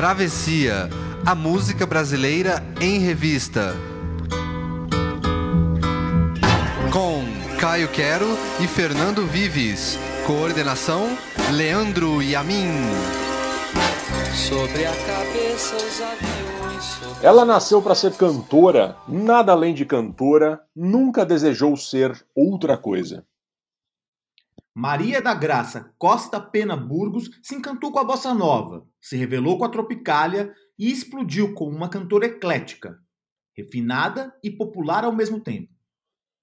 Travessia, a música brasileira em revista. Com Caio Quero e Fernando Vives. Coordenação: Leandro Yamin. Sobre a cabeça os aviões. Ela nasceu para ser cantora, nada além de cantora, nunca desejou ser outra coisa. Maria da Graça Costa Pena Burgos se encantou com a bossa nova, se revelou com a tropicália e explodiu como uma cantora eclética, refinada e popular ao mesmo tempo.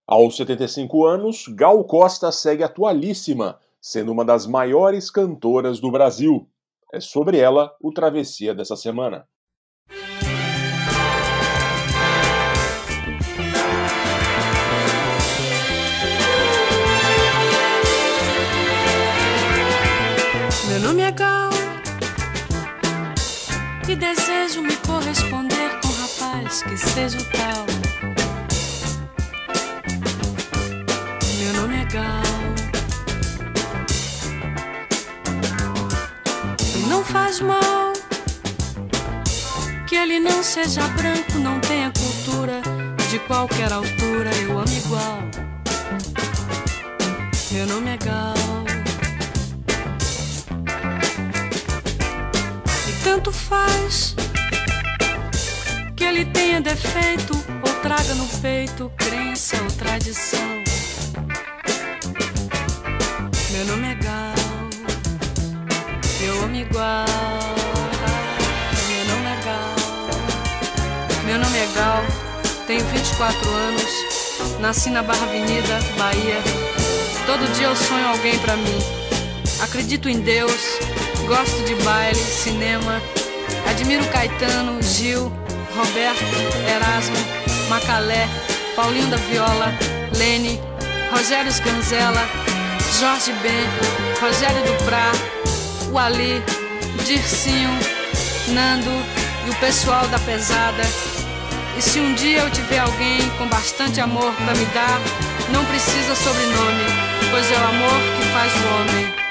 Aos 75 anos, Gal Costa segue atualíssima, sendo uma das maiores cantoras do Brasil. É sobre ela o Travessia dessa semana. Meu nome é Gal e desejo me corresponder com um rapaz que seja o tal. Meu nome é Gal e não faz mal que ele não seja branco, não tenha cultura de qualquer altura. Eu amo igual. Meu nome é Gal. Tanto faz que ele tenha defeito ou traga no peito crença ou tradição. Meu nome é Gal, eu amo igual. Meu nome é Gal, meu nome é Gal, tenho 24 anos, nasci na Barra Avenida, Bahia. Todo dia eu sonho alguém pra mim. Acredito em Deus, gosto de baile, cinema. Admiro Caetano, Gil, Roberto, Erasmo, Macalé, Paulinho da Viola, Lene, Rogério Sganzella, Jorge Ben, Rogério Duprá, o Ali, Dircinho, Nando e o pessoal da pesada. E se um dia eu tiver alguém com bastante amor pra me dar, não precisa sobrenome, pois é o amor que faz o homem.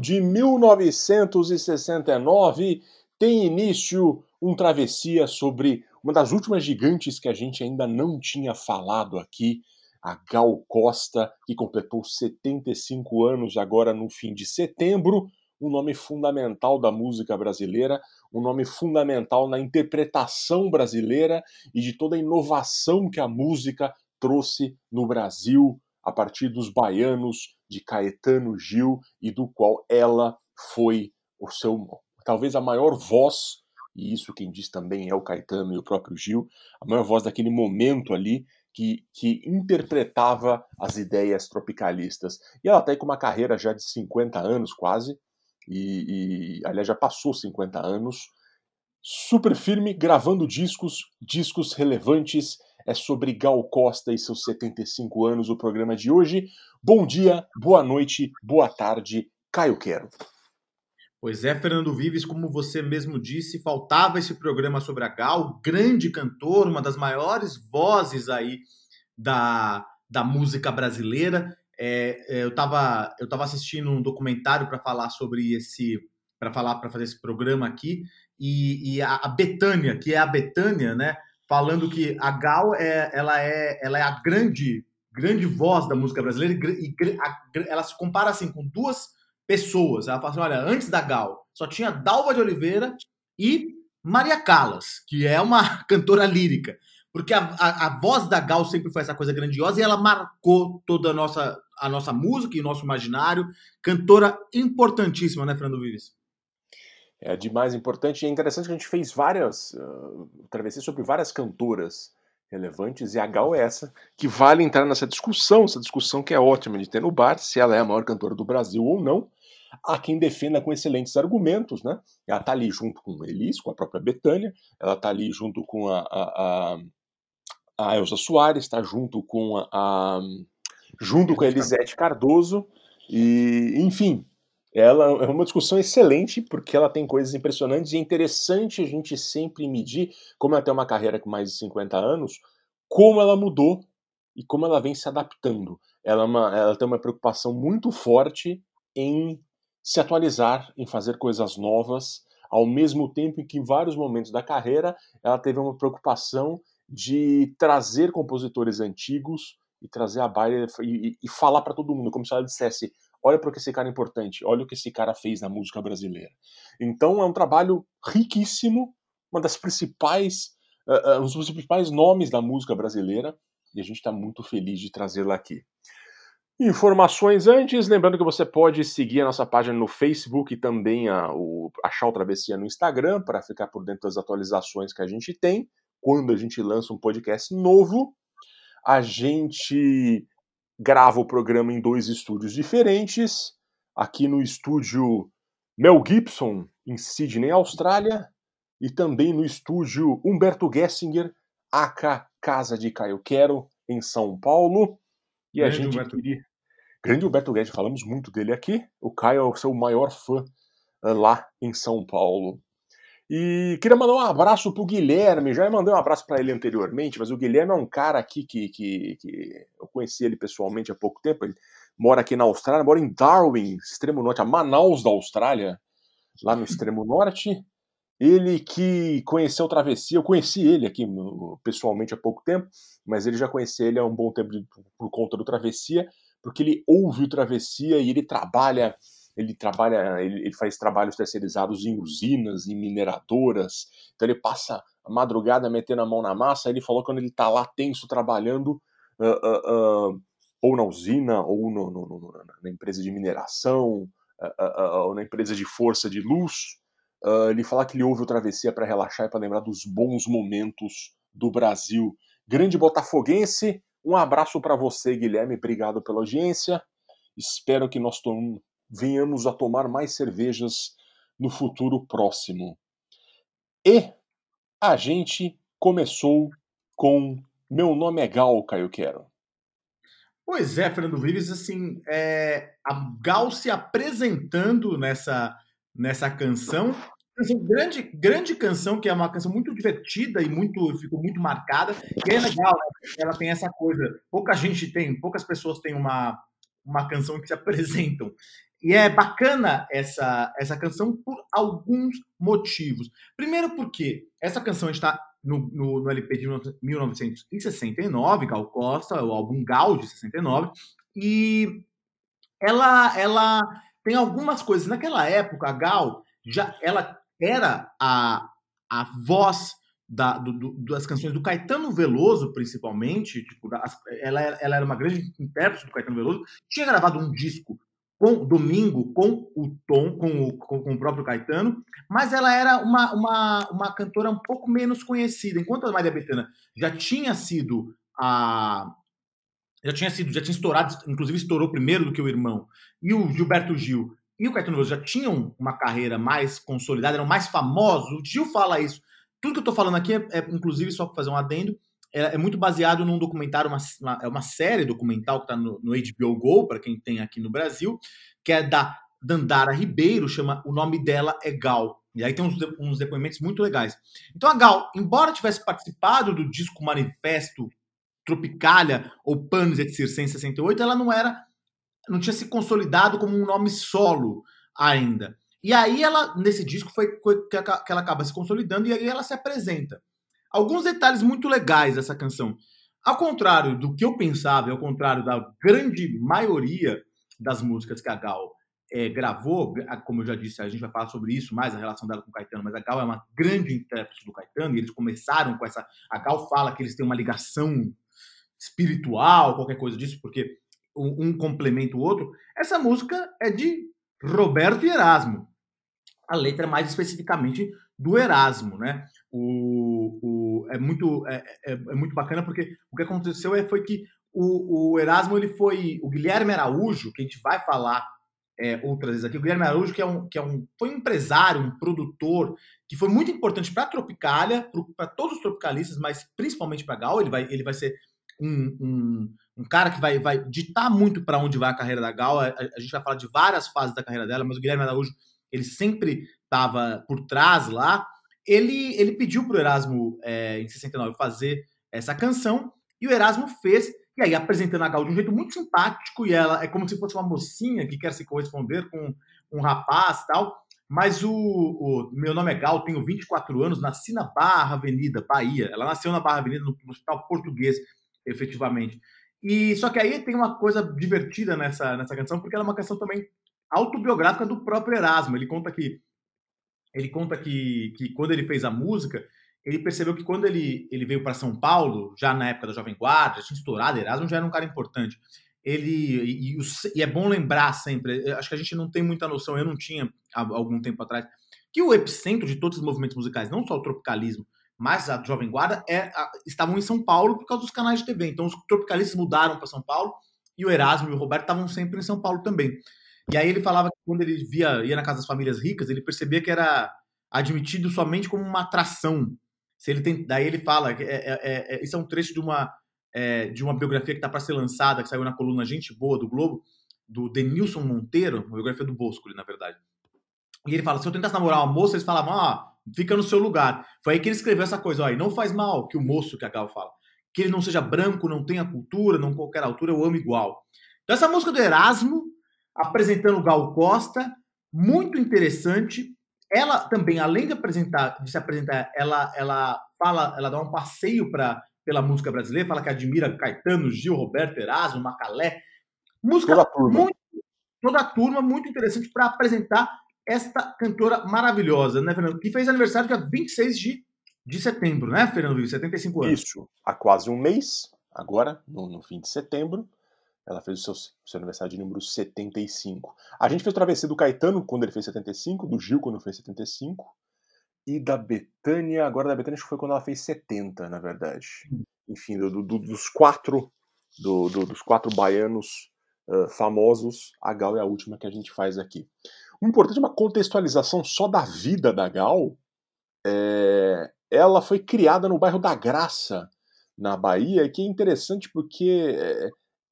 De 1969, tem início um travessia sobre uma das últimas gigantes que a gente ainda não tinha falado aqui, a Gal Costa, que completou 75 anos agora no fim de setembro, um nome fundamental da música brasileira, um nome fundamental na interpretação brasileira e de toda a inovação que a música trouxe no Brasil a partir dos baianos de Caetano Gil e do qual ela foi o seu talvez a maior voz e isso quem diz também é o Caetano e o próprio Gil a maior voz daquele momento ali que, que interpretava as ideias tropicalistas e ela está aí com uma carreira já de 50 anos quase e, e aliás já passou 50 anos super firme, gravando discos, discos relevantes. É sobre Gal Costa e seus 75 anos o programa de hoje. Bom dia, boa noite, boa tarde, Caio Quero. Pois é, Fernando Vives, como você mesmo disse, faltava esse programa sobre a Gal, grande cantor, uma das maiores vozes aí da, da música brasileira. É, é, eu estava eu tava assistindo um documentário para falar sobre esse, para falar para fazer esse programa aqui, e, e a, a Betânia, que é a Betânia, né, falando que a Gal é, ela é, ela é a grande, grande voz da música brasileira e, e a, ela se compara assim com duas pessoas. Ela fala assim: olha, antes da Gal, só tinha Dalva de Oliveira e Maria Callas, que é uma cantora lírica. Porque a, a, a, voz da Gal sempre foi essa coisa grandiosa e ela marcou toda a nossa, a nossa música e o nosso imaginário. Cantora importantíssima, né, Fernando Vives? É demais importante. E é interessante que a gente fez várias uh, travessias sobre várias cantoras relevantes, e a Gal é essa, que vale entrar nessa discussão, essa discussão que é ótima de ter no bar, se ela é a maior cantora do Brasil ou não. Há quem defenda com excelentes argumentos, né? Ela está ali junto com Elis, com a própria Betânia, ela está ali junto com a, a, a, a Elza Soares, está junto com a, a junto com a Elisete Cardoso, e enfim, ela é uma discussão excelente porque ela tem coisas impressionantes e é interessante a gente sempre medir, como ela tem uma carreira com mais de 50 anos, como ela mudou e como ela vem se adaptando. Ela, é uma, ela tem uma preocupação muito forte em se atualizar, em fazer coisas novas, ao mesmo tempo em que em vários momentos da carreira ela teve uma preocupação de trazer compositores antigos e trazer a baile e, e, e falar para todo mundo, como se ela dissesse: olha para que esse cara é importante, olha o que esse cara fez na música brasileira. Então é um trabalho riquíssimo, uma das principais, uh, um dos principais nomes da música brasileira, e a gente está muito feliz de trazê-la aqui. Informações antes, lembrando que você pode seguir a nossa página no Facebook e também a, o, achar o Travessia no Instagram para ficar por dentro das atualizações que a gente tem quando a gente lança um podcast novo. A gente grava o programa em dois estúdios diferentes. Aqui no estúdio Mel Gibson, em Sydney, Austrália, e também no estúdio Humberto Gessinger, aka Casa de Caio Quero, em São Paulo. E Grande a gente Humberto. queria. Grande Humberto Guedes, falamos muito dele aqui. O Caio é o seu maior fã uh, lá em São Paulo. E queria mandar um abraço pro Guilherme. Já mandei um abraço para ele anteriormente, mas o Guilherme é um cara aqui que, que, que, eu conheci ele pessoalmente há pouco tempo. Ele mora aqui na Austrália, mora em Darwin, extremo norte, a Manaus da Austrália, lá no extremo norte. Ele que conheceu o Travessia, eu conheci ele aqui pessoalmente há pouco tempo, mas ele já conhecia ele há um bom tempo por conta do Travessia, porque ele ouve o Travessia e ele trabalha ele trabalha, ele, ele, faz trabalhos terceirizados em usinas, em mineradoras, então ele passa a madrugada metendo a mão na massa, ele falou que quando ele está lá tenso trabalhando, uh, uh, uh, ou na usina, ou no, no, no, na empresa de mineração, ou na empresa de força de luz, ele fala que ele ouve o Travessia para relaxar e para lembrar dos bons momentos do Brasil. Grande botafoguense, um abraço para você, Guilherme, obrigado pela audiência. Espero que nós venhamos a tomar mais cervejas no futuro próximo. E a gente começou com Meu Nome é Gal, Caio Quero. Pois é, Fernando Vives, assim, é, a Gal se apresentando nessa, nessa canção, assim, grande, grande canção, que é uma canção muito divertida e muito ficou muito marcada, e é legal, né? ela tem essa coisa, pouca gente tem, poucas pessoas têm uma, uma canção que se apresentam. E é bacana essa, essa canção por alguns motivos. Primeiro, porque essa canção está no, no, no, LP de 1969, Gal Costa, o álbum Gal de 69, e ela, ela tem algumas coisas. Naquela época, a Gal já ela era a, a voz da, do, das canções do Caetano Veloso, principalmente. Tipo, ela, ela era uma grande intérprete do Caetano Veloso. Tinha gravado um disco com domingo com o Tom, com o, com, com, o próprio Caetano, mas ela era uma, uma, uma cantora um pouco menos conhecida. Enquanto a Maria Bethânia já tinha sido a já tinha sido, já tinha estourado, inclusive estourou primeiro do que o irmão. E o Gilberto Gil e o Caetano Veloso já tinham uma carreira mais consolidada, eram mais famosos. O Gil fala isso. Tudo que eu tô falando aqui é, é, inclusive, só para fazer um adendo, é, é muito baseado num documentário, uma, uma- é uma série documental que tá no, no HBO Go, para quem tem aqui no Brasil, que é da Dandara Ribeiro, chama O Nome Dela é Gal. E aí tem uns, uns depoimentos muito legais. Então a Gal, embora tivesse participado do disco Manifesto Tropicália ou Panis et Circense 68, ela não era não tinha se consolidado como um nome solo ainda. E aí ela, nesse disco, foi que ela acaba se consolidando e aí ela se apresenta. Alguns detalhes muito legais dessa canção. Ao contrário do que eu pensava, ao contrário da grande maioria das músicas que a Gal eh, gravou, como eu já disse, a gente vai falar sobre isso mais, a relação dela com o Caetano, mas a Gal é uma grande intérprete do Caetano, e eles começaram com essa. A Gal fala que eles têm uma ligação espiritual, qualquer coisa disso, porque um, complementa o outro. Essa música é de Roberto e Erasmo. A letra é mais especificamente do Erasmo, né? O, o- é, muito, é, é- é muito bacana porque o que aconteceu é, foi que o, o Erasmo ele foi o Guilherme Araújo, que a gente vai falar é, outras vezes aqui. O Guilherme Araújo, que é um, que é um, foi um empresário, um produtor, que foi muito importante para a Tropicália, para todos os tropicalistas, mas principalmente para Gal. Ele vai, ele vai ser um, um, um cara que vai, vai ditar muito para onde vai a carreira da Gal. A, a gente vai falar de várias fases da carreira dela, mas o Guilherme Araújo ele sempre estava por trás lá. Ele, ele pediu para o Erasmo, é, em 69, fazer essa canção, e o Erasmo fez, e aí apresentando a Gal de um jeito muito simpático, e ela é como se fosse uma mocinha que quer se corresponder com um rapaz tal. Mas o, o meu nome é Gal, tenho 24 anos, nasci na Barra Avenida, Bahia. Ela nasceu na Barra Avenida, no, Hospital Português, efetivamente. E só que aí tem uma coisa divertida nessa, nessa canção, porque ela é uma canção também autobiográfica do próprio Erasmo. Ele conta que ele conta que, que quando ele fez a música, ele percebeu que quando ele, ele veio para São Paulo, já na época da Jovem Guarda, tinha estourado, Erasmo já era um cara importante. Ele e, e e é bom lembrar sempre, eu acho que a gente não tem muita noção, eu não tinha há algum tempo atrás, que o epicentro de todos os movimentos musicais, não só o tropicalismo, mas a Jovem Guarda, é, a- estavam em São Paulo por causa dos canais de TV. Então os tropicalistas mudaram para São Paulo e o Erasmo e o Roberto estavam sempre em São Paulo também. E aí ele falava que quando ele via ia na casa das famílias ricas, ele percebia que era admitido somente como uma atração. Se ele tem, daí ele fala que é, é, é, é- isso é um trecho de uma é, de uma biografia que está para ser lançada, que saiu na coluna Gente Boa do Globo, do Denilson Monteiro, uma biografia do Bosco, na verdade. E ele fala: se eu tentasse namorar uma moça, eles falavam, ah, fica no seu lugar. Foi aí que ele escreveu essa coisa, ó, e não faz mal que o moço que a Gal fala. Que ele não seja branco, não tenha cultura, não qualquer altura, eu amo igual. Então, essa música do Erasmo, apresentando Gal Costa, muito interessante. Ela também, além de apresentar, de se apresentar, ela, ela fala, ela dá um passeio para pela música brasileira, fala que admira Caetano, Gil, Roberto, Erasmo, Macalé. Música Toda a turma. muito, toda a turma muito interessante para apresentar esta cantora maravilhosa, né, Fernando? Que fez aniversário dia 26 de, de setembro, né, Fernando Vives? 75 anos. Isso, há quase um mês, agora, no, no fim de setembro, ela fez o seu, seu aniversário de número 75. A gente fez o travessia do Caetano quando ele fez 75, do Gil quando fez 75, e da Betânia, agora da Betânia acho que foi quando ela fez 70, na verdade. Enfim, do- do- dos quatro do- do- dos quatro baianos ah, famosos, a Gal é a última que a gente faz aqui. O importante é uma contextualização só da vida da Gal. É, ela foi criada no bairro da Graça, na Bahia, que é interessante porque é,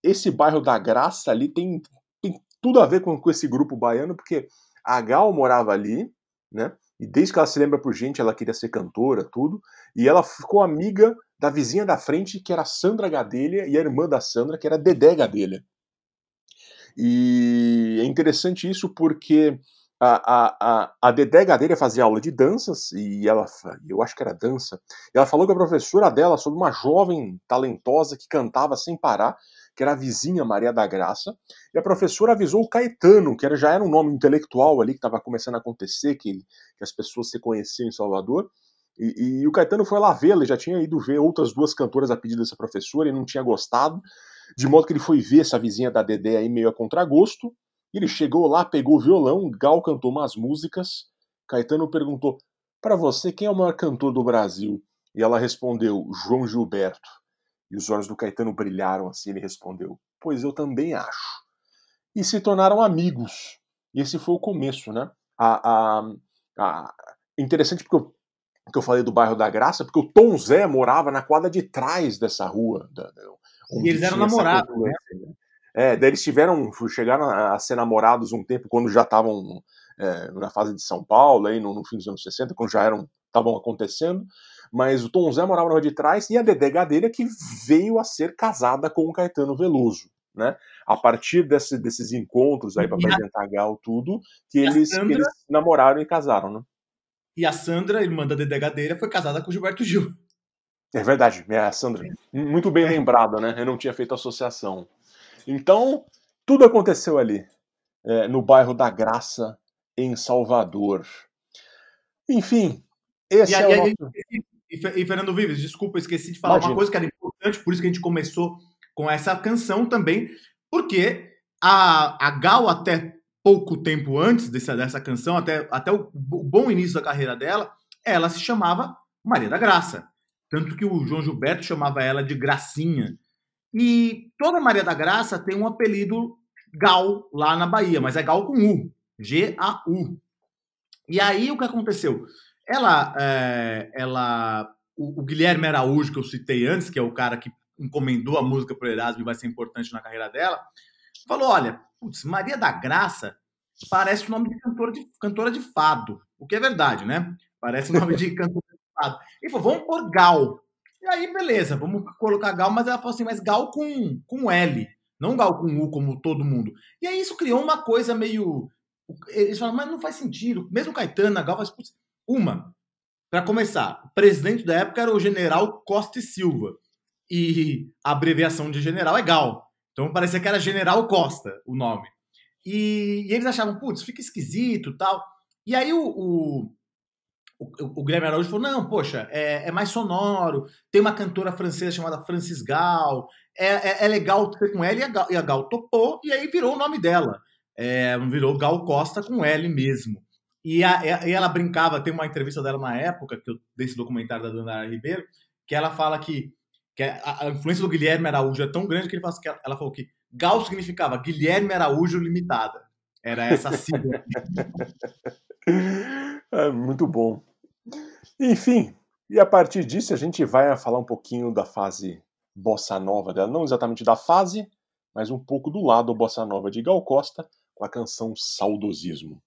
esse bairro da Graça ali tem, tem tudo a ver com, com esse grupo baiano, porque a Gal morava ali, né? E desde que ela se lembra por gente, ela queria ser cantora, tudo. E ela ficou amiga da vizinha da frente, que era Sandra Gadelha, e a irmã da Sandra, que era Dedé Gadelha. E é interessante isso porque a, a, a, Dedé Gadelha fazia aula de danças, e ela, eu acho que era dança, ela falou com a professora dela sobre uma jovem talentosa que cantava sem parar, que era a vizinha Maria da Graça, e a professora avisou o Caetano, que era, já era um nome intelectual ali que estava começando a acontecer, que, que as pessoas se conheciam em Salvador, e, e o Caetano foi lá vê-la, já tinha ido ver outras duas cantoras a pedido dessa professora e não tinha gostado, de modo que ele foi ver essa vizinha da Dedé aí meio a contragosto, ele chegou lá, pegou o violão, Gal cantou umas músicas, Caetano perguntou, para você, quem é o maior cantor do Brasil? E ela respondeu, João Gilberto. E os olhos do Caetano brilharam assim, ele respondeu, pois eu também acho. E se tornaram amigos. E esse foi o começo, né? A, a, a- interessante porque eu, que eu falei do bairro da Graça, porque o Tom Zé morava na quadra de trás dessa rua. da- E eles eram namorados, confluência, né? É, daí eles tiveram, chegaram a a ser namorados um tempo quando já estavam é, na fase de São Paulo, aí no, no fim dos anos 60, quando já eram estavam acontecendo. Mas o Tom Zé morava na rua de trás e a Dedé Gadelha que veio a ser casada com o Caetano Veloso, né? A partir desse- desses encontros aí para E a- apresentar Gal tudo, que e eles, que Sandra- eles namoraram e casaram, né? E a Sandra, irmã da Dedé Gadeira, foi casada com o Gilberto Gil. É verdade, é a Sandra. Muito bem lembrada, né? Eu não tinha feito associação. Então, tudo aconteceu ali, é, no bairro da Graça, em Salvador. Enfim, esse E, é aí- o nosso... e, Fe- e Fernando Vives, desculpa, eu esqueci de falar Imagina. uma coisa que era importante, por isso que a gente começou com essa canção também, porque a, a Gal, até pouco tempo antes dessa, dessa canção, até, até o, o bom início da carreira dela, ela se chamava Maria da Graça. Tanto que o João Gilberto chamava ela de Gracinha. E toda Maria da Graça tem um apelido Gal lá na Bahia, mas é Gal com U. G-A-U. E aí o que aconteceu? Ela, é, ela o, o Guilherme Araújo, que eu citei antes, que é o cara que encomendou a música para Erasmo e vai ser importante na carreira dela, falou: olha, putz, Maria da Graça parece o nome de cantora de, cantora de fado. O que é verdade, né? Parece o nome de cantora de fado. E falou: vamos pôr Gal. E aí, beleza, vamos colocar Gal, mas ela falou assim: mas Gal com, com L, não Gal com U, como todo mundo. E aí isso criou uma coisa meio. Eles falaram, mas não faz sentido. Mesmo Caetano, Gal faz. Putz, uma, para começar, o presidente da época era o general Costa e Silva. E a abreviação de general é Gal. Então parecia que era General Costa o nome. E, e eles achavam, putz, fica esquisito tal. E aí o, o, o, o Guilherme Araújo falou: não, poxa, é, é mais sonoro. Tem uma cantora francesa chamada Francis Gal. É, é, é legal ter com ela e a, Gal, e a Gal topou, e aí virou o nome dela. É, virou Gal Costa com L mesmo. E, a, e ela brincava, tem uma entrevista dela na época, que eu, desse documentário da Dandara Ribeiro, que ela fala que, que a, a influência do Guilherme Araújo é tão grande que, ele fala, que ela, ela falou que Gal significava Guilherme Araújo Limitada. Era essa sigla. É muito bom. Enfim, e a partir disso a gente vai falar um pouquinho da fase bossa nova dela, não exatamente da fase, mas um pouco do lado bossa nova de Gal Costa com a canção Saudosismo.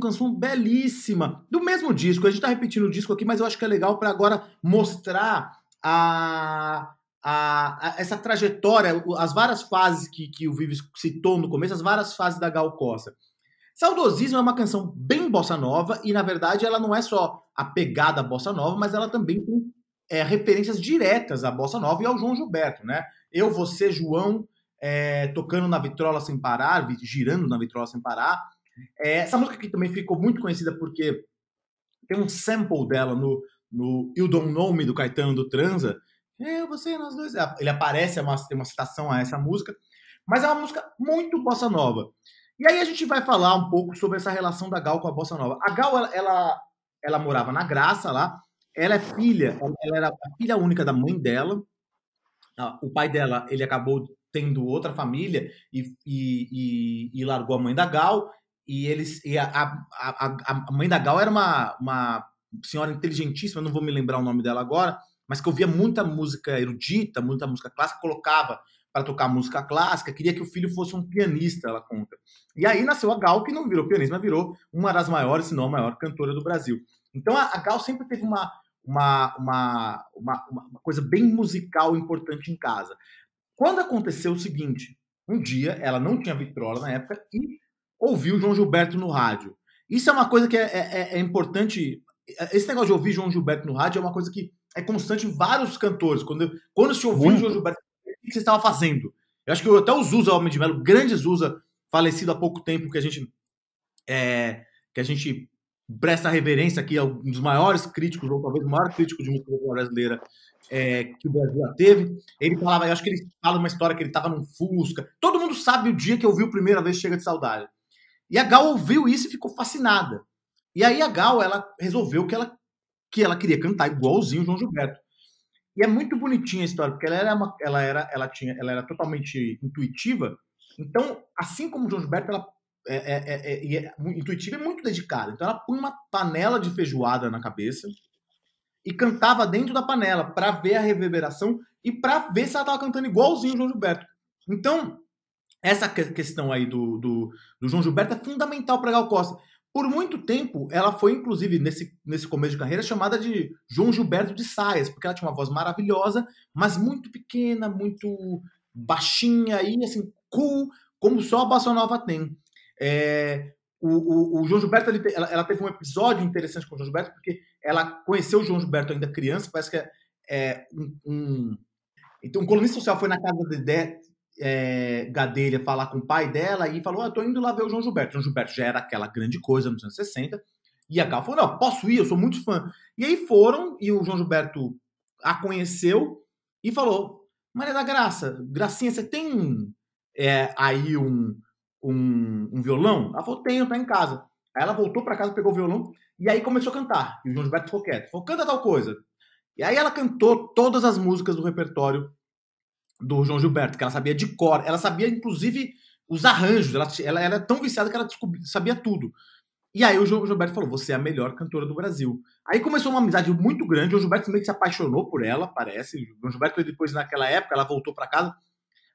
Saudosismo, canção belíssima. Do mesmo disco, a gente tá repetindo o disco aqui, mas eu acho que é legal para agora mostrar a, a, a- essa trajetória, as várias fases que, que o Vives citou no começo, as várias fases da Gal Costa. Saudosismo é uma canção bem bossa nova e, na verdade, ela não é só a pegada bossa nova, mas ela também tem é, referências diretas à bossa nova e ao João Gilberto, né? Eu, você, João, é, tocando na vitrola sem parar, girando na vitrola sem parar. É, essa música aqui também ficou muito conhecida porque tem um sample dela no, no You Don't Know Me do Caetano do Transa. Eu, você, nós dois. Ele aparece, é uma, tem uma citação a essa música, mas é uma música muito bossa nova. E aí a gente vai falar um pouco sobre essa relação da Gal com a bossa nova. A Gal, ela, ela, ela morava na Graça lá. Ela é filha, ela- era a filha única da mãe dela. O pai dela, ele acabou tendo outra família e, e, e, e largou a mãe da Gal. E eles, e a, a, a, a mãe da Gal era uma, uma senhora inteligentíssima, não vou me lembrar o nome dela agora, mas que ouvia muita música erudita, muita música clássica, colocava para tocar música clássica, queria que o filho fosse um pianista, ela conta. E aí nasceu a Gal, que não virou pianista, mas virou uma das maiores, se não a maior cantora do Brasil. Então a, Gal sempre teve uma, uma, uma, uma, uma coisa bem musical importante em casa. Quando aconteceu o seguinte, um dia ela não tinha vitrola na época e ouviu o João Gilberto no rádio. Isso é uma coisa que é, é- é importante. Esse negócio de ouvir João Gilberto no rádio é uma coisa que é constante em vários cantores. Quando, quando se ouviu. João Gilberto, o que você estava fazendo? Eu acho que até o Zusa Homem de Melo, grande Zusa, falecido há pouco tempo, que a gente é, que a gente presta reverência aqui, é um dos maiores críticos, ou talvez o maior crítico de música brasileira é, que o Brasil já teve. Ele falava, eu acho que ele fala uma história que ele estava num Fusca. Todo mundo sabe o dia que ouviu a primeira vez Chega de Saudade. E a Gal ouviu isso e ficou fascinada. E aí a Gal, ela resolveu que ela, que ela queria cantar igualzinho o João Gilberto. E é muito bonitinha a história, porque ela era, uma, ela era, ela tinha, ela era totalmente intuitiva. Então, assim como o João Gilberto, ela é, é- é- é- é intuitiva e muito dedicada. Então, ela põe uma panela de feijoada na cabeça e cantava dentro da panela para ver a reverberação e para ver se ela estava cantando igualzinho o João Gilberto. Então, essa que- questão aí do, do, do João Gilberto é fundamental para Gal Costa. Por muito tempo, ela foi, inclusive, nesse, nesse começo de carreira, chamada de João Gilberto de Saias, porque ela tinha uma voz maravilhosa, mas muito pequena, muito baixinha e, assim, cool, como só a Bossa Nova tem. É, o, o- o João Gilberto, ele ela, ela teve um episódio interessante com o João Gilberto, porque ela conheceu o João Gilberto ainda criança, parece que é, é um, um- Então, um colunista social foi na casa Dedé é, Gadelha falar com o pai dela e falou: ah, tô indo lá ver o João Gilberto. O João Gilberto já era aquela grande coisa nos anos 60. E a Gal falou: não, posso ir, eu sou muito fã. E aí foram, e o João Gilberto a conheceu e falou: Maria da Graça, Gracinha, você tem é, aí um, um, um violão? Ela falou: tenho, tá em casa. Aí ela voltou para casa, pegou o violão e aí começou a cantar. E o João Gilberto ficou quieto. Falou: canta tal coisa. E aí ela cantou todas as músicas do repertório do João Gilberto, que ela sabia de cor. Ela sabia, inclusive, os arranjos. Ela, ela era tão viciada que ela sabia tudo. E aí o João Gilberto falou: Você é a melhor cantora do Brasil. Aí começou uma amizade muito grande. O João Gilberto meio que se apaixonou por ela, parece. O João Gilberto, depois, naquela época, ela voltou para casa.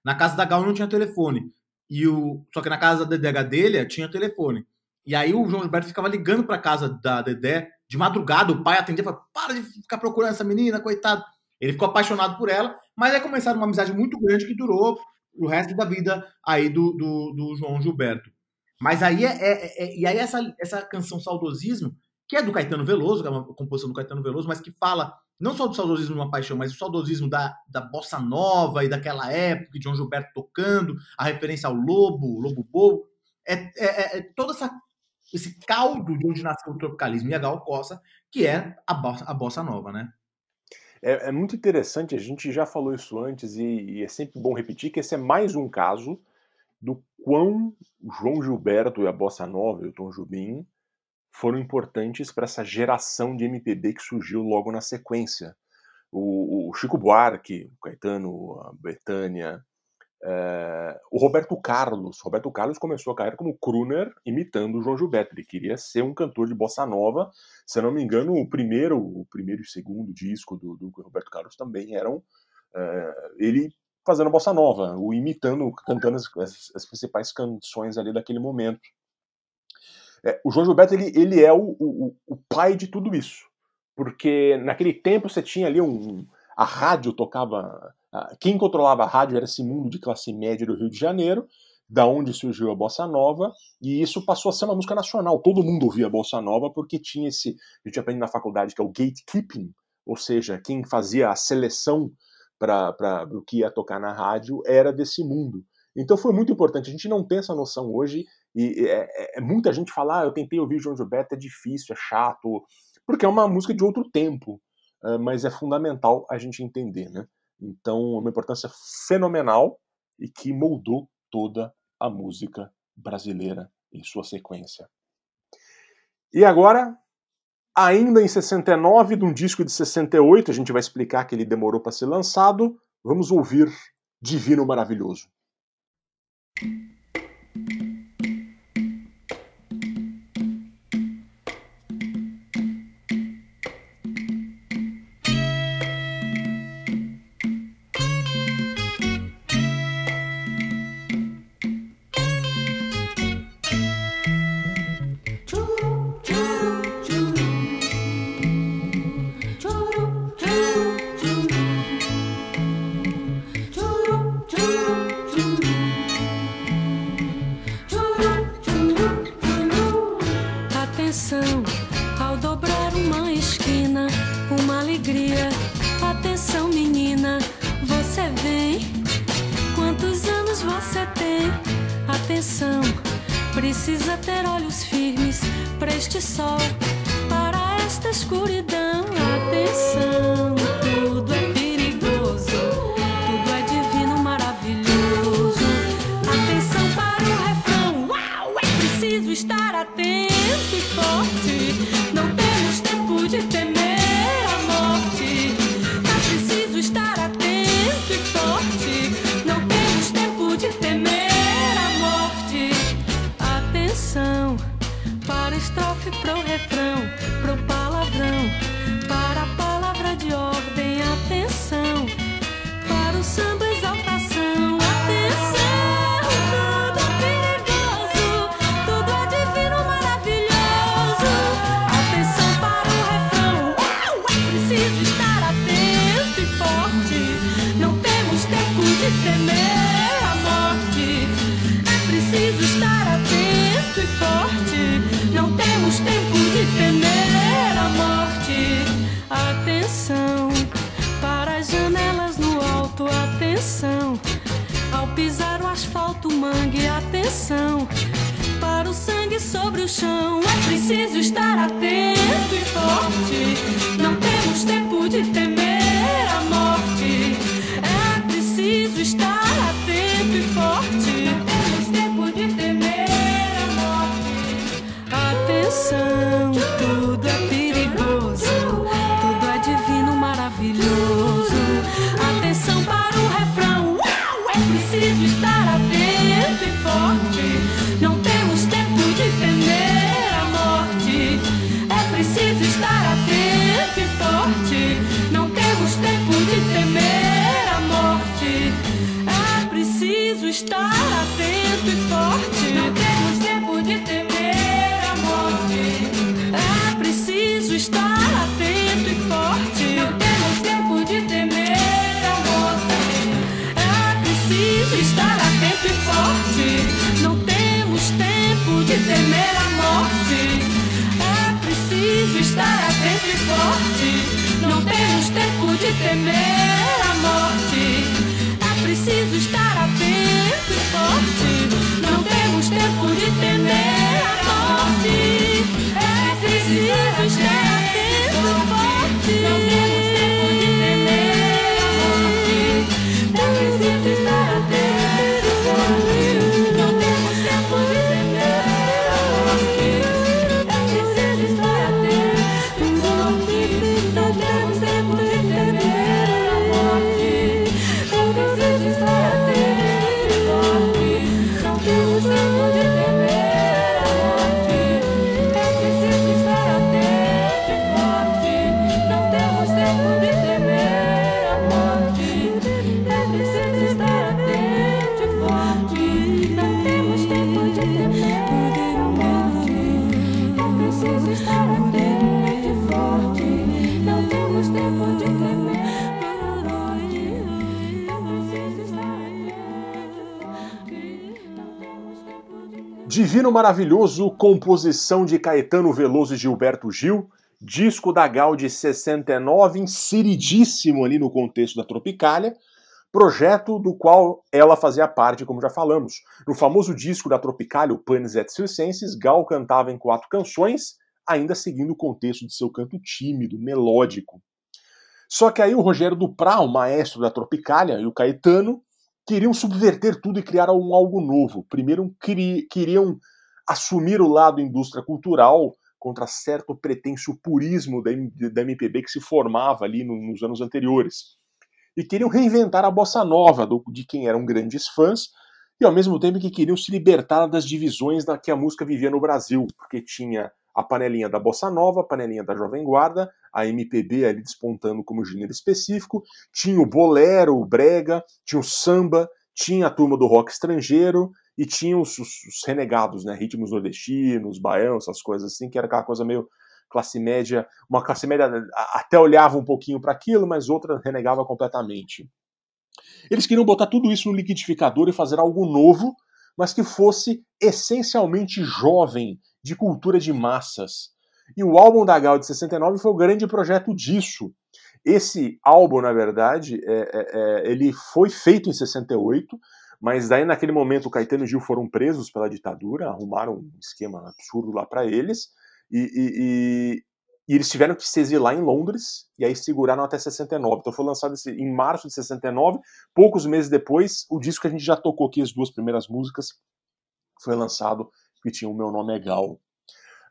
Na casa da Gal não tinha telefone. E o, só que na casa da Dedé dele tinha telefone. E aí o João Gilberto ficava ligando para casa da Dedé de madrugada. O pai atendia e falava: Para de ficar procurando essa menina, coitado. Ele ficou apaixonado por ela, mas aí começaram uma amizade muito grande que durou o resto da vida aí do, do, do João Gilberto. Mas aí é, é- é- e aí essa, essa canção Saudosismo, que é do Caetano Veloso, que é uma composição do Caetano Veloso, mas que fala não só do saudosismo de uma paixão, mas do saudosismo da, da bossa nova e daquela época, de João Gilberto tocando, a referência ao Lobo, Lobo Bobo, é, é, é- é todo essa, esse caldo de onde nasceu o tropicalismo e a Gal Costa, que é a bossa, a bossa nova, né? É, é muito interessante, a gente já falou isso antes e, e é sempre bom repetir que esse é mais um caso do quão João Gilberto e a Bossa Nova e o Tom Jubim foram importantes para essa geração de MPB que surgiu logo na sequência. O, o Chico Buarque, o Caetano, a Betânia, é, o Roberto Carlos. Roberto Carlos começou a carreira como crooner imitando o João Gilberto. Ele queria ser um cantor de bossa nova. Se eu não me engano, o primeiro, o primeiro e segundo disco do, do Roberto Carlos também eram é, ele fazendo bossa nova, o imitando, cantando as, as- as principais canções ali daquele momento. É, o João Gilberto ele, ele é o, o, o pai de tudo isso. Porque naquele tempo você tinha ali um. A rádio tocava. Quem controlava a rádio era esse mundo de classe média do Rio de Janeiro, da onde surgiu a bossa nova, e isso passou a ser uma música nacional. Todo mundo ouvia a bossa nova porque tinha esse, a gente aprende na faculdade que é o gatekeeping, ou seja, quem fazia a seleção para o que ia tocar na rádio era desse mundo. Então foi muito importante. A gente não tem essa noção hoje e é, é, é muita gente fala, ah, eu tentei ouvir João Gilberto, é difícil, é chato, porque é uma música de outro tempo, uh, mas é fundamental a gente entender, né? Então, uma importância fenomenal e que moldou toda a música brasileira em sua sequência. E agora, ainda em 69, de um disco de 68, a gente vai explicar que ele demorou para ser lançado, vamos ouvir Divino Maravilhoso. Maravilhoso, composição de Caetano Veloso e Gilberto Gil, disco da Gal de 69, inseridíssimo ali no contexto da Tropicália, projeto do qual ela fazia parte, como já falamos. No famoso disco da Tropicália, o Panis et Circenses, Gal cantava em quatro canções, ainda seguindo o contexto de seu canto tímido, melódico. Só que aí o Rogério Duprá, o maestro da Tropicália, e o Caetano queriam subverter tudo e criar um algo novo. Primeiro queri, queriam assumir o lado indústria cultural contra certo pretenso purismo da, MPB que se formava ali no, nos anos anteriores. E queriam reinventar a bossa nova, de quem eram grandes fãs, e ao mesmo tempo que queriam se libertar das divisões da que a música vivia no Brasil, porque tinha a panelinha da bossa nova, a panelinha da jovem guarda, a MPB ali despontando como gênero específico, tinha o bolero, o brega, tinha o samba, tinha a turma do rock estrangeiro e tinha os, os, os renegados, né, ritmos nordestinos, baianos, essas coisas assim, que era aquela coisa meio classe média, uma classe média até olhava um pouquinho para aquilo, mas outra renegava completamente. Eles queriam botar tudo isso no liquidificador e fazer algo novo, mas que fosse essencialmente jovem, de cultura de massas. E o álbum da Gal de 69 foi o grande projeto disso. Esse álbum, na verdade, é, é, é, ele foi feito em 68, mas daí naquele momento o Caetano e Gil foram presos pela ditadura, arrumaram um esquema absurdo lá para eles, e, e, e, e, eles tiveram que se exilar em Londres, e aí seguraram até 69. Então foi lançado esse, em março de 69, poucos meses depois, o disco que a gente já tocou aqui, as duas primeiras músicas, foi lançado, que tinha O Meu Nome é Gal.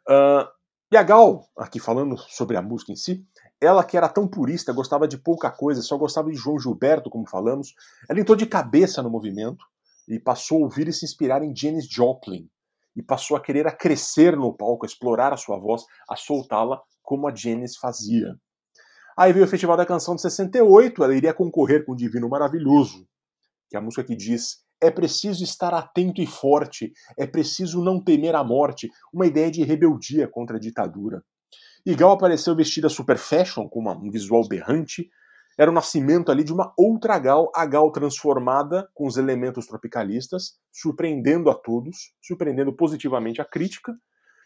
Uh, e a Gal, aqui falando sobre a música em si, ela que era tão purista, gostava de pouca coisa, só gostava de João Gilberto, como falamos, ela entrou de cabeça no movimento e passou a ouvir e se inspirar em Janis Joplin. E passou a querer a crescer no palco, a explorar a sua voz, a soltá-la como a Janis fazia. Aí veio o Festival da Canção de 68, ela iria concorrer com o Divino Maravilhoso, que é a música que diz é preciso estar atento e forte, é preciso não temer a morte, uma ideia de rebeldia contra a ditadura. E Gal apareceu vestida super fashion, com um visual berrante. Era o nascimento ali de uma outra Gal, a Gal transformada com os elementos tropicalistas, surpreendendo a todos, surpreendendo positivamente a crítica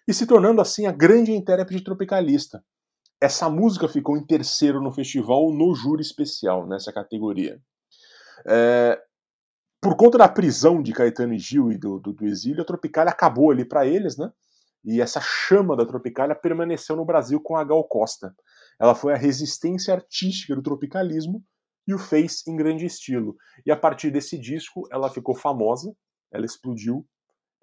e se tornando assim a grande intérprete tropicalista. Essa música ficou em terceiro no festival no júri especial, nessa categoria. É, por conta da prisão de Caetano e Gil e do, do, do exílio, a Tropicália acabou ali para eles, né? E essa chama da Tropicália permaneceu no Brasil com a Gal Costa. Ela foi a resistência artística do tropicalismo e o fez em grande estilo. E a partir desse disco, ela ficou famosa, ela explodiu,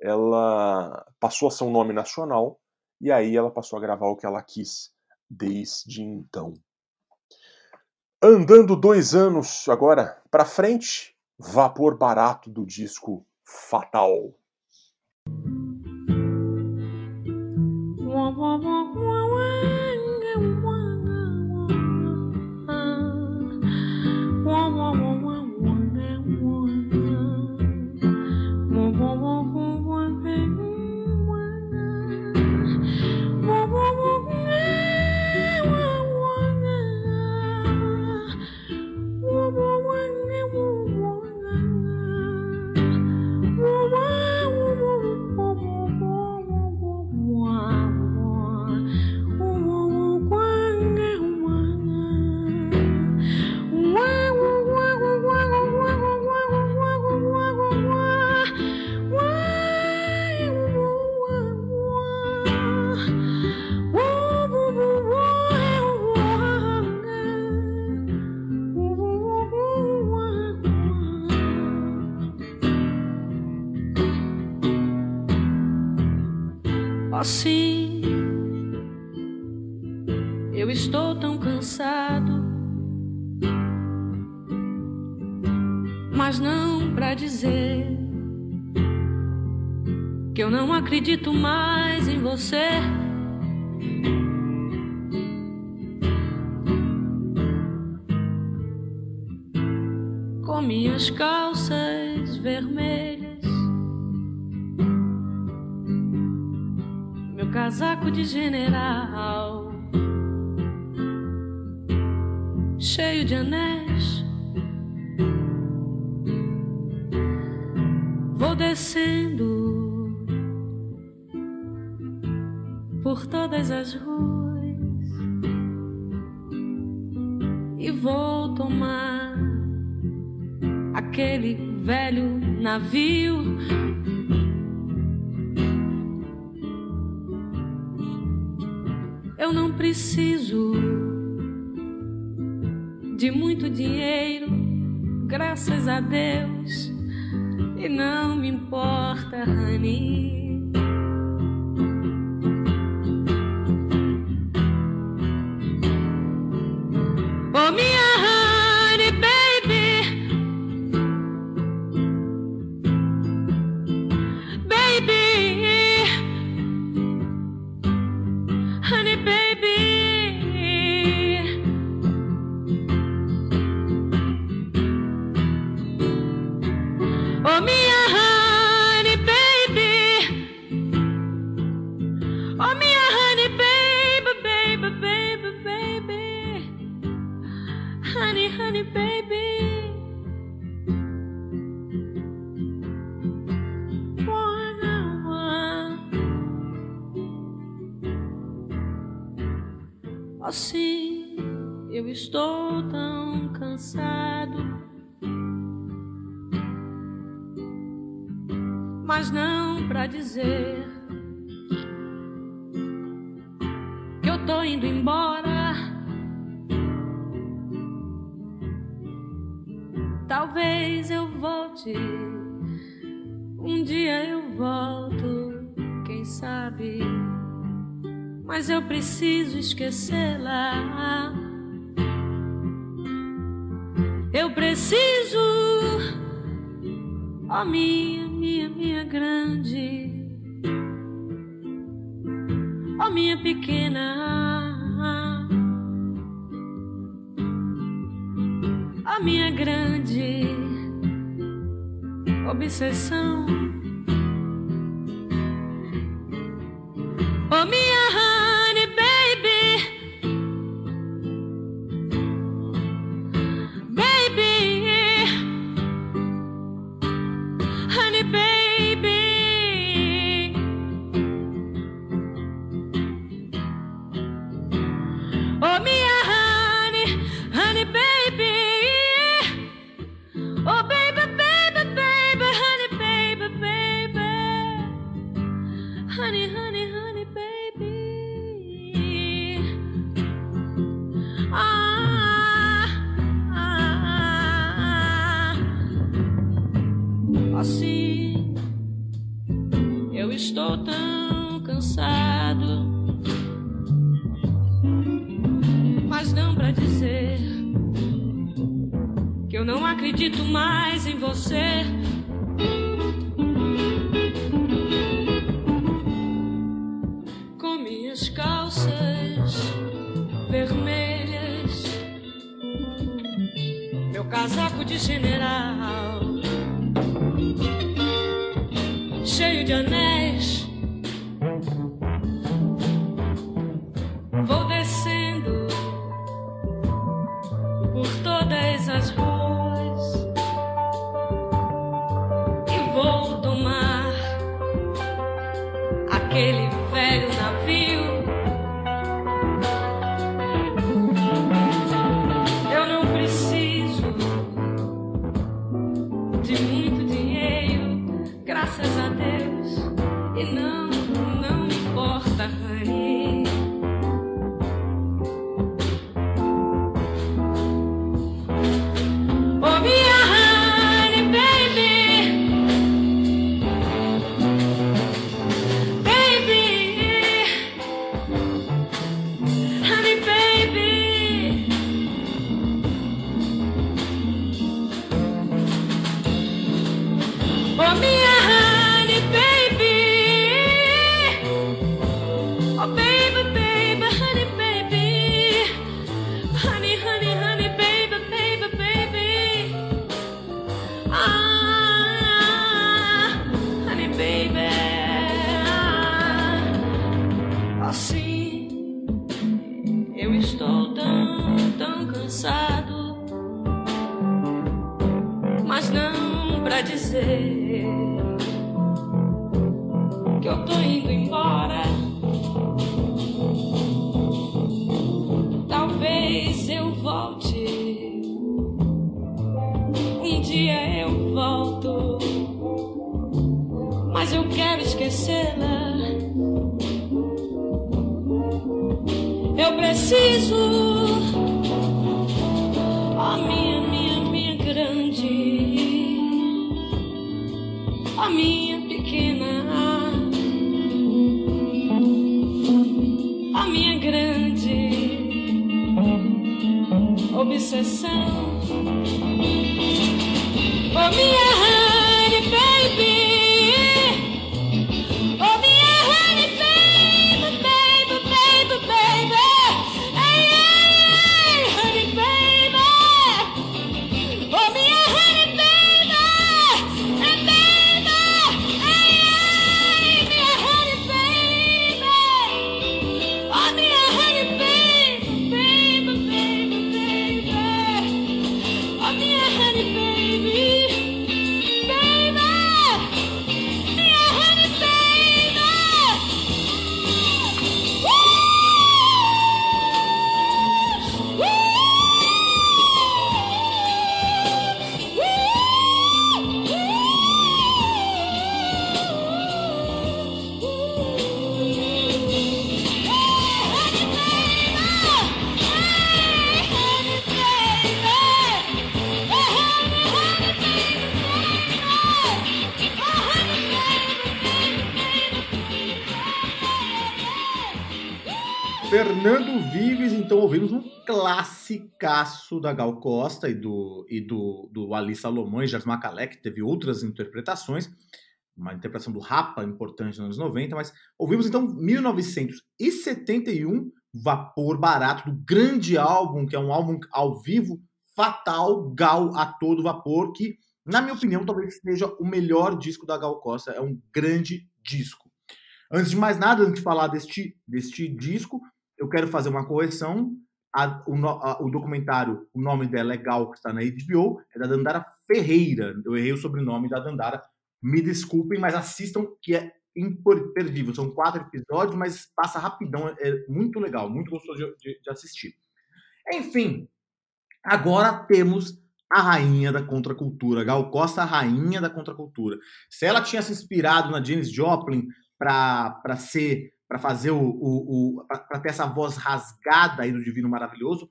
ela passou a ser um nome nacional e aí ela passou a gravar o que ela quis desde então. Andando dois anos agora para frente, vapor barato do disco Fatal. wah, wah, wah. Assim, eu estou tão cansado, mas não pra dizer que eu não acredito mais em você. Com minhas calças vermelhas, casaco de general, cheio de anéis. Vou descendo por todas as ruas e vou tomar aquele velho navio preciso de muito dinheiro, graças a Deus, e não me importa, honey. esquecê-la. Eu preciso, ó oh minha, minha, minha grande, ó oh minha pequena, ó oh minha grande obsessão. assim. Eu estou tão cansado, mas não para dizer que eu não acredito mais em você. Com minhas calças vermelhas, meu casaco de general. Classicaço da Gal Costa e do, e do, do Ali Salomão e Jars Macalé, que teve outras interpretações, uma interpretação do Rapa importante nos anos 90, mas ouvimos então 1971, Vapor Barato, do grande álbum, que é um álbum ao vivo, Fatal, Gal a todo vapor, que, na minha opinião, talvez seja o melhor disco da Gal Costa, é um grande disco. Antes de mais nada, antes de falar deste, deste disco, eu quero fazer uma correção. A- o, a- o documentário, o nome dela é Gal, que está na HBO, é da Dandara Ferreira. Eu errei o sobrenome da Dandara. Me desculpem, mas assistam, que é imperdível. São quatro episódios, mas passa rapidão. É muito legal, muito gostoso de, de- de assistir. Enfim, agora temos a rainha da contracultura. Gal Costa, a rainha da contracultura. Se ela tinha se inspirado na Janis Joplin para ser para fazer o, o, o para ter essa voz rasgada aí do Divino Maravilhoso,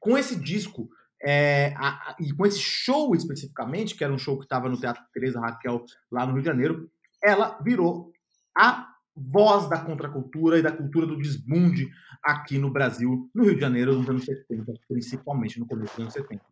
com esse disco é, a- a- e com esse show especificamente, que era um show que estava no Teatro Teresa Raquel lá no Rio de Janeiro, ela virou a voz da contracultura e da cultura do desbunde aqui no Brasil, no Rio de Janeiro, nos anos 70, principalmente no começo dos anos 70.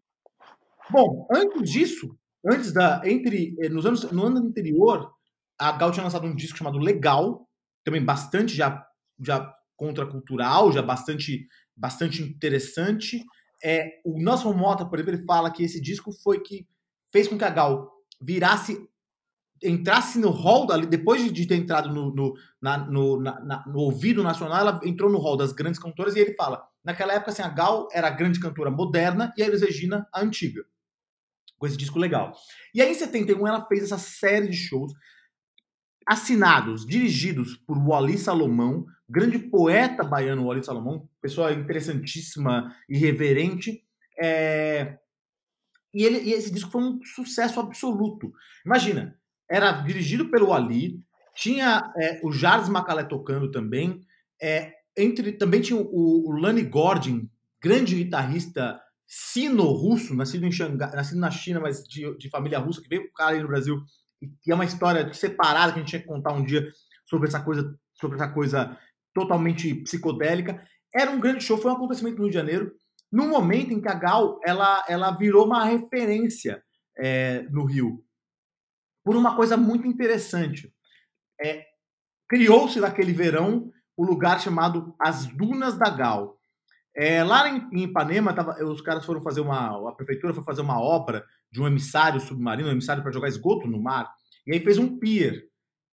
Bom, antes disso, antes da entre eh, nos anos no ano anterior, a Gal tinha lançado um disco chamado Legal, também bastante já já contracultural, já bastante bastante interessante. É, o Nelson Mota, por exemplo, ele fala que esse disco foi que fez com que a Gal virasse entrasse no hall ali depois de- ter entrado no, no, na- no, na- no ouvido nacional, ela entrou no hall das grandes cantoras e ele fala, naquela época assim, a Gal era a grande cantora moderna e a Elis Regina a antiga com esse disco legal. E aí, em 71, ela fez essa série de shows assinados, dirigidos por Wally Salomão, grande poeta baiano Wally Salomão, pessoa interessantíssima, irreverente. é, E, ele, e esse disco foi um sucesso absoluto. Imagina, era dirigido pelo Wally, tinha é, o Jardim Macalé tocando também, é, entre também tinha o, o Lani Gordon, grande guitarrista sino-russo, nascido em Xangai, nascido na China, mas de, de família russa, que veio cara aí no Brasil, e que é uma história separada que a gente tinha que contar um dia sobre essa coisa, sobre essa coisa totalmente psicodélica. Era um grande show, foi um acontecimento no Rio de Janeiro, no momento em que a Gal ela, ela virou uma referência é, no Rio, por uma coisa muito interessante. É, Criou-se naquele verão o lugar chamado As Dunas da Gal. É, lá em, em Ipanema, tava, os caras foram fazer uma. A prefeitura foi fazer uma obra de um emissário submarino, um emissário para jogar esgoto no mar, e aí fez um pier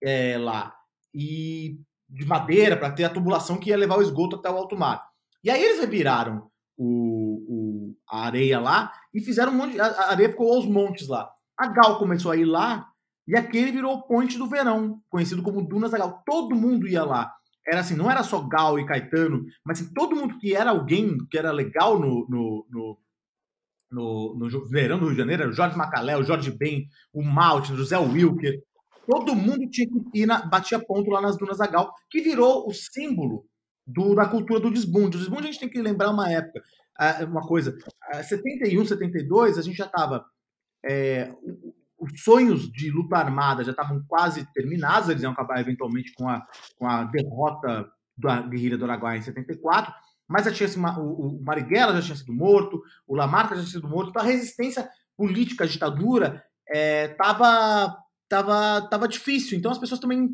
é, lá, e de madeira, para ter a tubulação que ia levar o esgoto até o alto mar. E aí eles reviraram o, o- a areia lá e fizeram um monte. A, areia ficou aos montes lá. A Gal começou a ir lá e aquele virou o Ponte do Verão, conhecido como Dunas da Gal. Todo mundo ia lá. Era assim, não era só Gal e Caetano, mas assim, todo mundo que era alguém que era legal no, no, no, no, no verão do Rio de Janeiro, o Jorge Macalé, o Jorge Ben, o Maltin, o José Wilker. Todo mundo tinha que ir na, batia ponto lá nas Dunas da Gal, que virou o símbolo do- da cultura do desbunde. O desbunde a gente tem que lembrar uma época, ah, uma coisa. ah, 71, 72, a gente já estava. Os sonhos de luta armada já estavam quase terminados, eles iam acabar eventualmente com a, com a derrota da guerrilha do Araguaia em 74, mas já tinha o, o Marighella já tinha sido morto, o Lamarca já tinha sido morto, então a resistência política à ditadura estava tava, tava difícil, então as pessoas também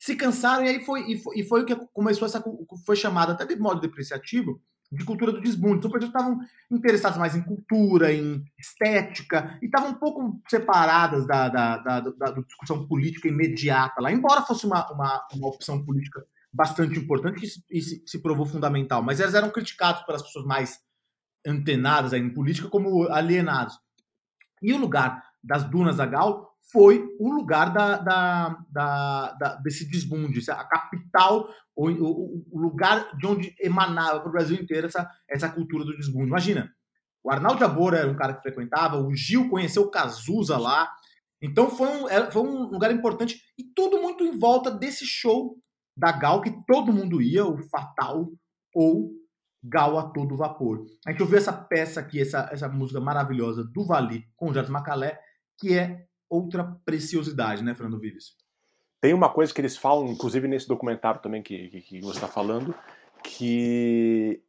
se cansaram e aí foi, e foi, e foi o que começou essa, foi chamado até de modo depreciativo de cultura do desmundo. Então, as pessoas estavam interessadas mais em cultura, em estética, e estavam um pouco separadas da, da, da, da- discussão política imediata lá, embora fosse uma, uma, uma opção política bastante importante que se, e se provou fundamental, mas elas eram criticadas pelas pessoas mais antenadas aí em política como alienados. E o lugar das dunas da Gal foi o lugar da, da, da- da- desse desbunde, a capital, o, o- lugar de onde emanava para o Brasil inteiro essa, essa cultura do desbunde. Imagina, o Arnaldo Jabor era um cara que frequentava, o Gil conheceu o Cazuza lá, então foi um, era- foi um lugar importante e tudo muito em volta desse show da Gal que todo mundo ia, o Fatal ou Gal a todo vapor. A gente ouviu essa peça aqui, essa, essa música maravilhosa do Vali com o Jorge Macalé, que é outra preciosidade, né, Fernando Vives? Tem uma coisa que eles falam, inclusive nesse documentário também que, que, que você está falando, que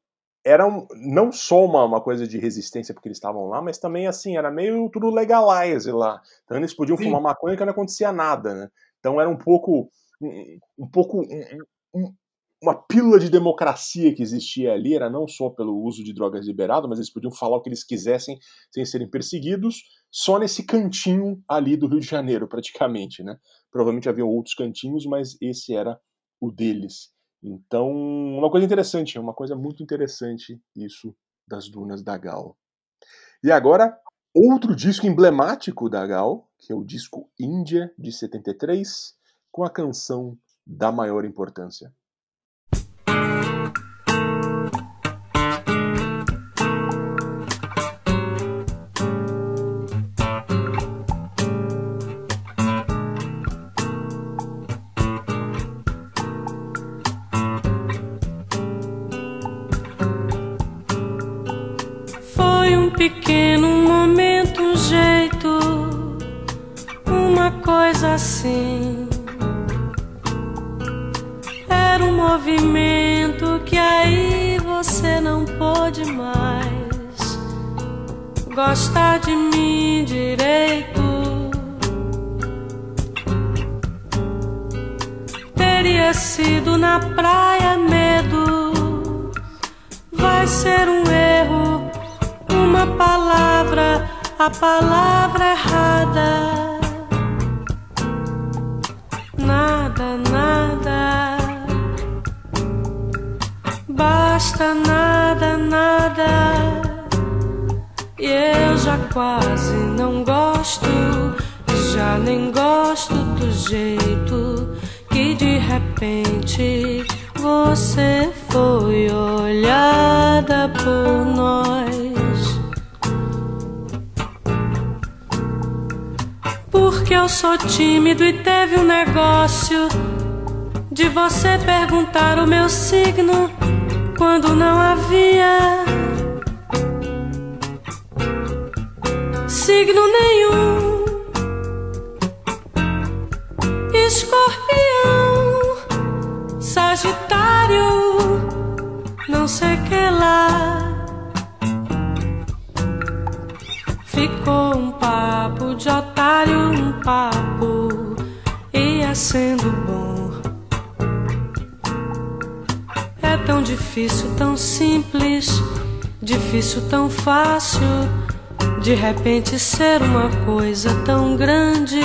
era um- não só uma, uma coisa de resistência porque eles estavam lá, mas também assim, era meio tudo legalize lá. Então eles podiam Sim. fumar maconha que não acontecia nada, né? Então era um pouco um, um pouco um- uma pílula de democracia que existia ali, era não só pelo uso de drogas liberado, mas eles podiam falar o que eles quisessem sem serem perseguidos, só nesse cantinho ali do Rio de Janeiro, praticamente, né? Provavelmente havia outros cantinhos, mas esse era o deles. Então, uma coisa interessante, uma coisa muito interessante isso das dunas da Gal. E agora, outro disco emblemático da Gal, que é o disco Índia de 73, com a canção da maior importância. Perguntar o meu signo repente ser uma coisa tão grande.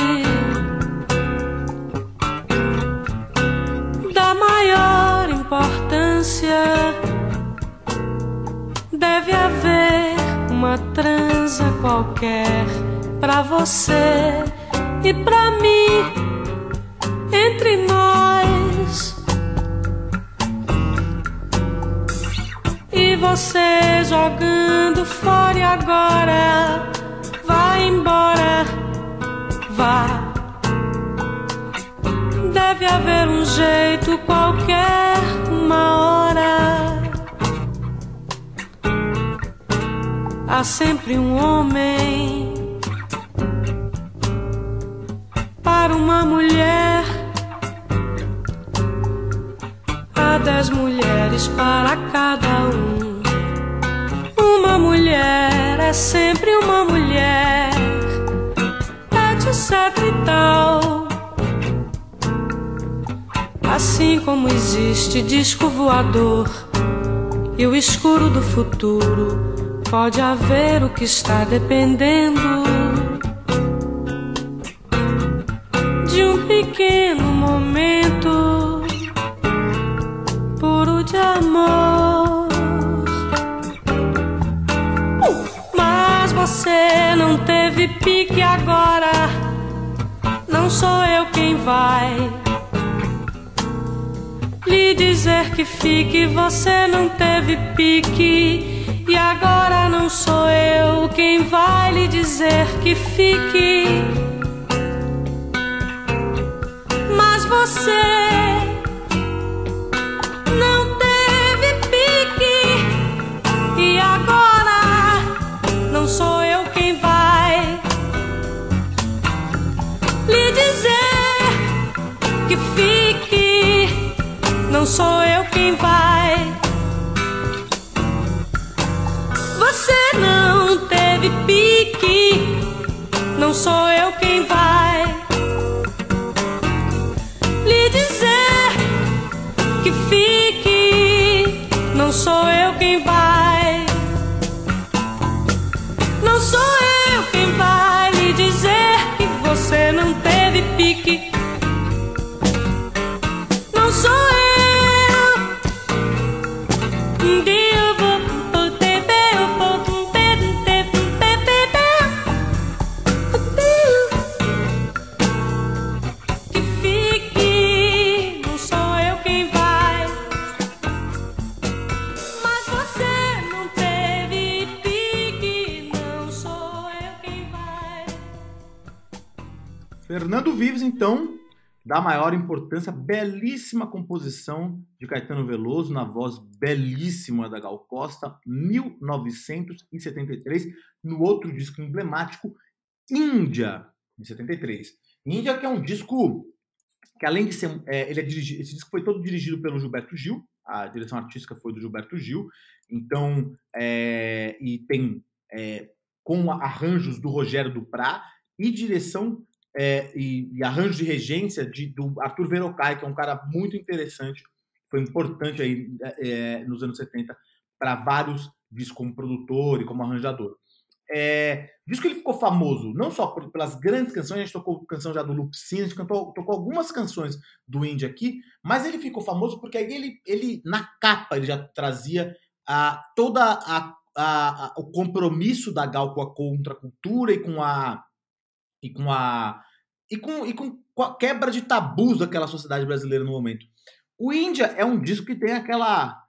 Da maior importância. Deve haver uma transa qualquer pra você e pra mim. Entre nós. Você jogando fora agora vai embora, vá. Deve haver um jeito qualquer, uma hora. Há sempre um homem para uma mulher. Há dez mulheres para cada um. Mulher é sempre uma mulher, etc e tal. Assim como existe disco voador e o escuro do futuro, pode haver o que está dependendo pique agora, não sou eu quem vai lhe dizer que fique. Você não teve pique e agora não sou eu quem vai lhe dizer que fique. Mas você Não sou eu quem vai. Você não teve pique. Não sou eu quem vai lhe dizer que fique. Não sou eu quem vai. Fernando Vives, então, dá maior importância, belíssima composição de Caetano Veloso, na voz belíssima da Gal Costa, 1973, no outro disco emblemático, Índia, em 73. Índia, que é um disco que, além de ser. é, ele é dirigido, esse disco foi todo dirigido pelo Gilberto Gil, a direção artística foi do Gilberto Gil, então. é, e tem. é, com arranjos do Rogério Duprá e direção é, e, e arranjo de regência de, do Arthur Verocai, que é um cara muito interessante, foi importante aí é, nos anos 70 para vários discos como produtor e como arranjador. É, disco que ele ficou famoso não só por- pelas grandes canções, a gente tocou canção já do Lupicina, a gente cantou, tocou algumas canções do Indie aqui, mas ele ficou famoso porque aí ele, ele na capa, ele já trazia a, toda a, a- a- o compromisso da Gal com a contracultura e com a e com a e com, e com a quebra de tabus daquela sociedade brasileira no momento. O Índia é um disco que tem aquela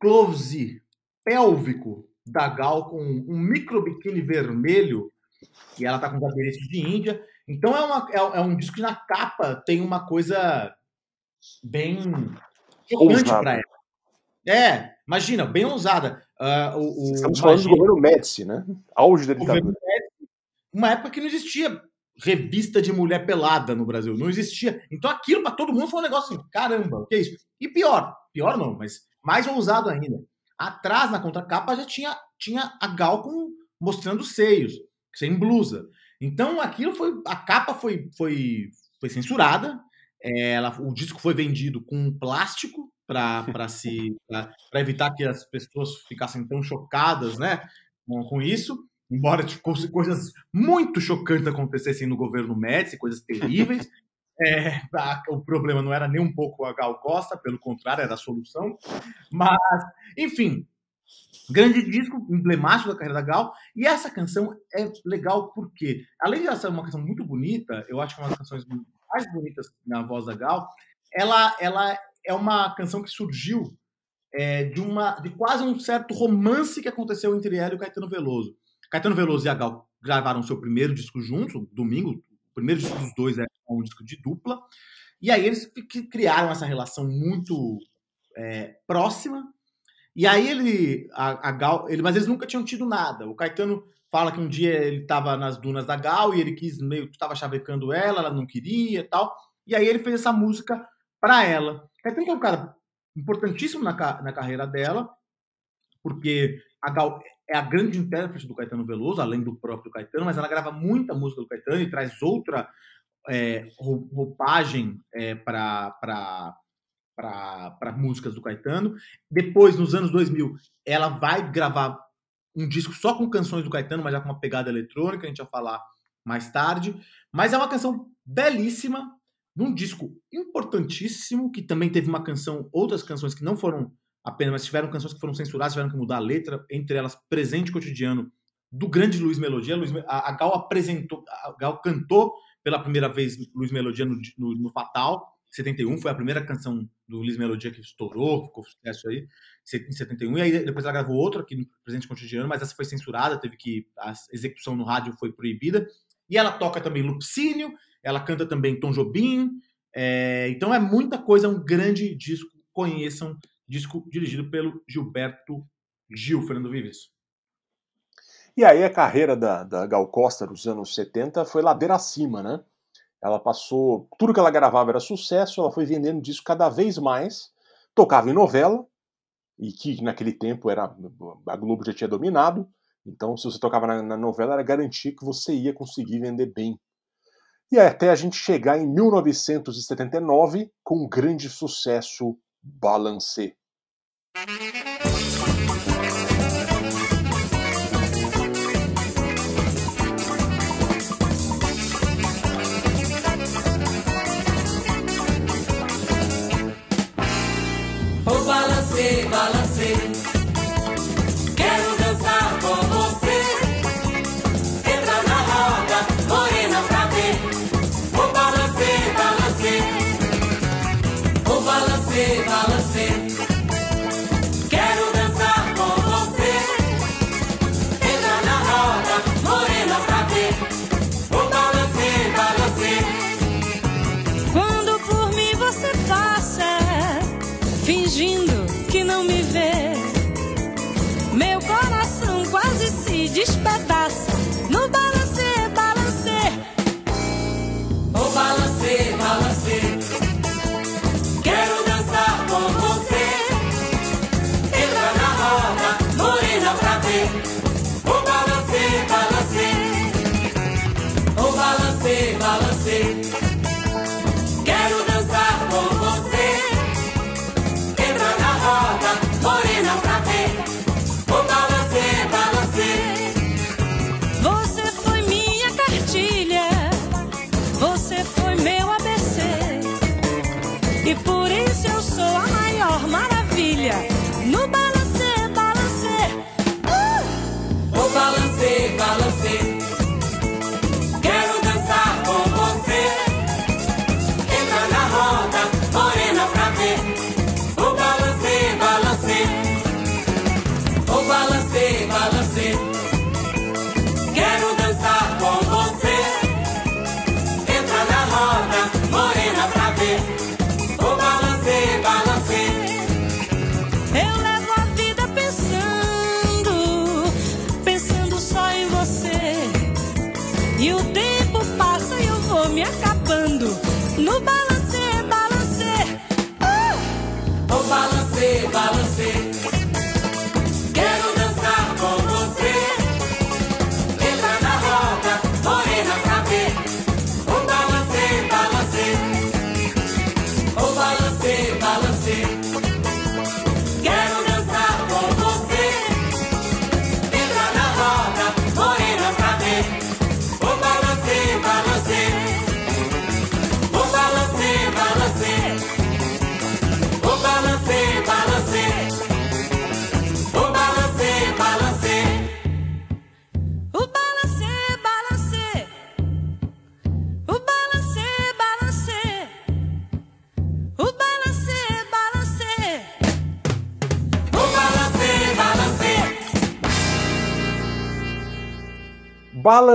close pélvico da Gal com um micro biquíni vermelho e ela tá com os adereços de Índia. Então é, uma, é, é um disco que na capa tem uma coisa bem chocante para ela. É, imagina, bem ousada. Ah, o, o, Estamos falando do imagina- governo Médici, né? Auge da ditadura. Uma época que não existia revista de mulher pelada no Brasil, não existia. Então aquilo para todo mundo foi um negócio assim, caramba, o que é isso? E pior, pior não, mas mais ousado ainda. Atrás na contracapa já tinha tinha a Gal com mostrando os seios, sem blusa. Então aquilo foi a capa foi foi foi censurada. Ela, o disco foi vendido com plástico para se para evitar que as pessoas ficassem tão chocadas, né, com, com isso. Embora tipo, coisas- muito chocantes acontecessem no governo Médici, coisas terríveis. É, a- o problema não era nem um pouco a Gal Costa, pelo contrário, era a solução. Mas, enfim, grande disco, emblemático da carreira da Gal. E essa canção é legal porque, além de ela ser uma canção muito bonita, eu acho que é uma das canções mais bonitas na voz da Gal, ela, ela é uma canção que surgiu é, de uma de quase um certo romance que aconteceu entre ela e o Caetano Veloso. Caetano Veloso e a Gal gravaram seu primeiro disco juntos, domingo. O primeiro disco dos dois é um disco de dupla. E aí eles criaram essa relação muito é, próxima. E aí ele, a, a Gal, ele, mas eles nunca tinham tido nada. O Caetano fala que um dia ele estava nas dunas da Gal e ele quis meio estava chavecando ela, ela não queria tal. E aí ele fez essa música para ela. Caetano é um cara importantíssimo na, na carreira dela, porque a Gal é a grande intérprete do Caetano Veloso, além do próprio Caetano, mas ela grava muita música do Caetano e traz outra é, rou- roupagem é, para músicas do Caetano. Depois, nos anos 2000, ela vai gravar um disco só com canções do Caetano, mas já com uma pegada eletrônica, a gente vai falar mais tarde. Mas é uma canção belíssima, num disco importantíssimo, que também teve uma canção, outras canções que não foram apenas, mas tiveram canções que foram censuradas, tiveram que mudar a letra, entre elas Presente Cotidiano, do grande Luiz Melodia. Luiz, a, a Gal apresentou, a Gal cantou pela primeira vez Luiz Melodia no, no, no Fatal, 71, foi a primeira canção do Luiz Melodia que estourou, ficou sucesso aí, em 71, e aí depois ela gravou outra aqui no Presente Cotidiano, mas essa foi censurada, teve que, a execução no rádio foi proibida, e ela toca também Lupicínio, ela canta também Tom Jobim, é, então é muita coisa, é um grande disco, conheçam, disco dirigido pelo Gilberto Gil, Fernando Vives. E aí a carreira da, da Gal Costa nos anos 70 foi ladeira acima, né? Ela passou. Tudo que ela gravava era sucesso, ela foi vendendo disco cada vez mais, tocava em novela, e que naquele tempo era a Globo já tinha dominado, então se você tocava na, na novela era garantia que você ia conseguir vender bem. E até a gente chegar em 1979 com um grande sucesso, Balancê.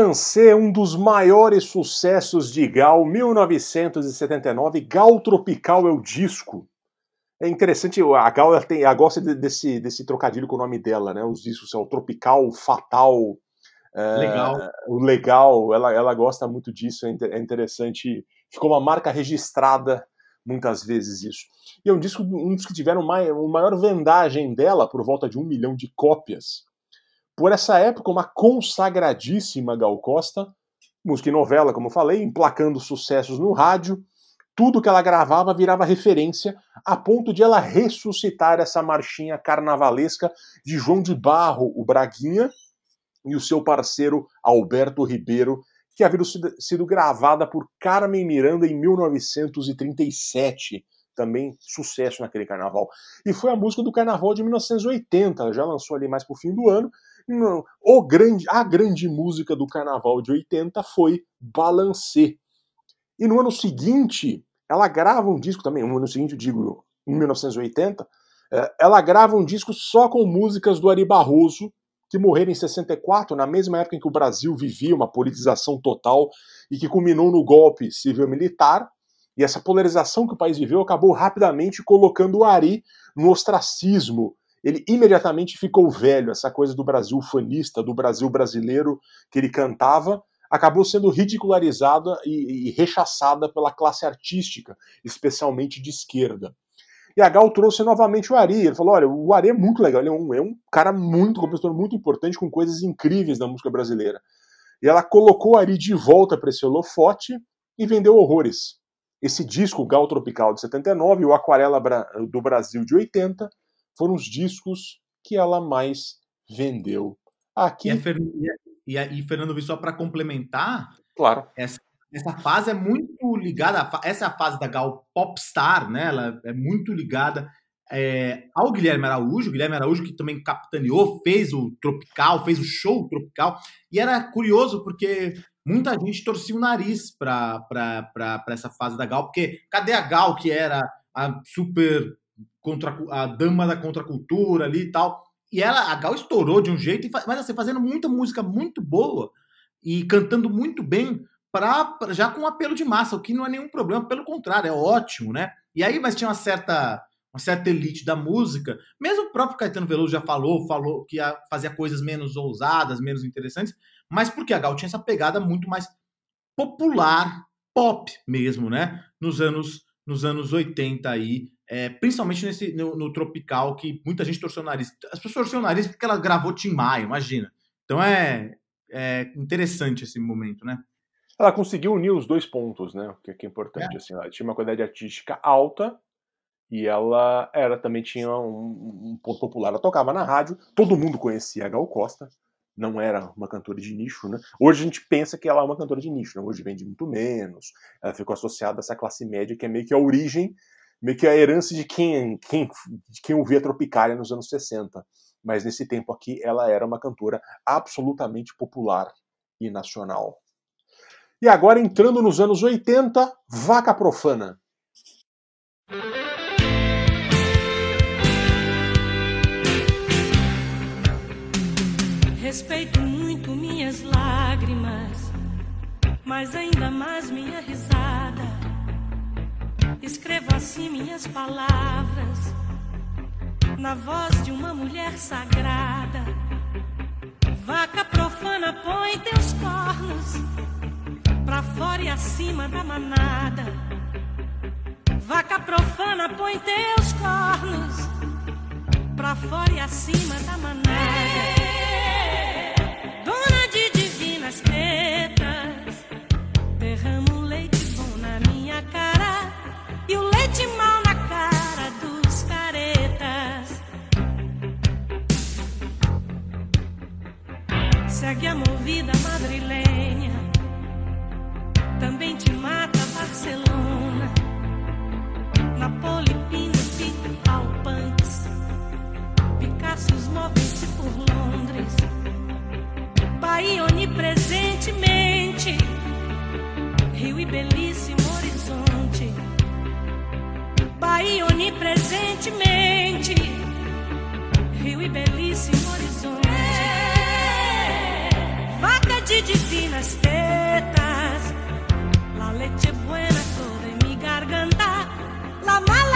Balancê, um dos maiores sucessos de Gal, 1979. Gal Tropical é o disco. É interessante, a Gal ela tem, ela gosta de- desse, desse trocadilho com o nome dela, né? Os discos são o Tropical, o Fatal, é, Legal. o Legal. Ela, ela gosta muito disso, é é interessante. Ficou uma marca registrada muitas vezes isso. E é um disco, um dos que tiveram mai, uma maior vendagem dela, por volta de um milhão de cópias. Por essa época, uma consagradíssima Gal Costa, música e novela, como falei, emplacando sucessos no rádio. Tudo que ela gravava virava referência, a ponto de ela ressuscitar essa marchinha carnavalesca de João de Barro, o Braguinha, e o seu parceiro Alberto Ribeiro, que havia sido, sido gravada por Carmen Miranda em 1937. Também sucesso naquele carnaval. E foi a música do carnaval de 1980, ela já lançou ali mais pro fim do ano. O grande, a grande música do carnaval de 80 foi Balancê. E no ano seguinte, ela grava um disco também, no ano seguinte, eu digo, em 1980, eh, ela grava um disco só com músicas do Ari Barroso, que morreram em 64, na mesma época em que o Brasil vivia uma politização total e que culminou no golpe civil-militar. E essa polarização que o país viveu acabou rapidamente colocando o Ari no ostracismo. Ele imediatamente ficou velho, essa coisa do Brasil fanista, do Brasil brasileiro que ele cantava, acabou sendo ridicularizada e, e rechaçada pela classe artística, especialmente de esquerda. E a Gal trouxe novamente o Ari. Ele falou: olha, o Ari é muito legal, ele é um, é um cara muito, compositor muito importante, com coisas incríveis na música brasileira. E ela colocou o Ari de volta para esse holofote e vendeu horrores. Esse disco, Gal Tropical de 79 e o Aquarela do Brasil de 80, foram os discos que ela mais vendeu. Aqui, E, Fer- e a- e, Fernando, para complementar, claro, essa fase é muito ligada, a essa é a fase da Gal Popstar, né? Ela é muito ligada é, ao Guilherme Araújo, o Guilherme Araújo que também capitaneou, fez o Tropical, fez o show Tropical, e era curioso porque muita gente torcia o nariz para essa fase da Gal, porque cadê a Gal que era a super contra, a dama da contracultura ali e tal, e ela, a Gal estourou de um jeito, mas assim, fazendo muita música muito boa e cantando muito bem, pra- já com apelo de massa, o que não é nenhum problema, pelo contrário, é ótimo, né? E aí, mas tinha uma certa, uma certa elite da música, mesmo o próprio Caetano Veloso já falou, falou que ia, fazia coisas menos ousadas, menos interessantes, mas porque a Gal tinha essa pegada muito mais popular, pop mesmo, né? Nos anos, nos anos 80 aí, é, principalmente nesse, no, no Tropical, que muita gente torceu o nariz. As pessoas torceram o nariz porque ela gravou Tim Maia, imagina. Então é, é interessante esse momento, né? ela conseguiu unir os dois pontos, né? O que, que é importante. Assim, ela tinha uma qualidade artística alta e ela, ela também tinha um, um ponto popular. Ela tocava na rádio, todo mundo conhecia a Gal Costa, não era uma cantora de nicho, né? Hoje a gente pensa que ela é uma cantora de nicho, né? hoje vende muito menos. Ela ficou associada a essa classe média que é meio que a origem, meio que a herança de quem, quem, de quem ouvia Tropicália nos anos 60. Mas nesse tempo aqui ela era uma cantora absolutamente popular e nacional. E agora, entrando nos anos 80, Vaca Profana. Respeito muito minhas lágrimas, mas ainda mais minha risada. Escrevo assim minhas palavras, na voz de uma mulher sagrada. Vaca profana, põe teus cornos pra fora e acima da manada. Vaca profana, põe teus cornos pra fora e acima da manada. Dona de divinas tetas, Segue a movida madrilenha, também te mata Barcelona, Napoli, Pino, Pito, Alpantes. Picassos movem-se por Londres. Bahia onipresentemente. Rio e belíssimo horizonte. Bahia onipresentemente. Rio e belíssimo de divinas tetas. La leche buena en mi garganta. La mala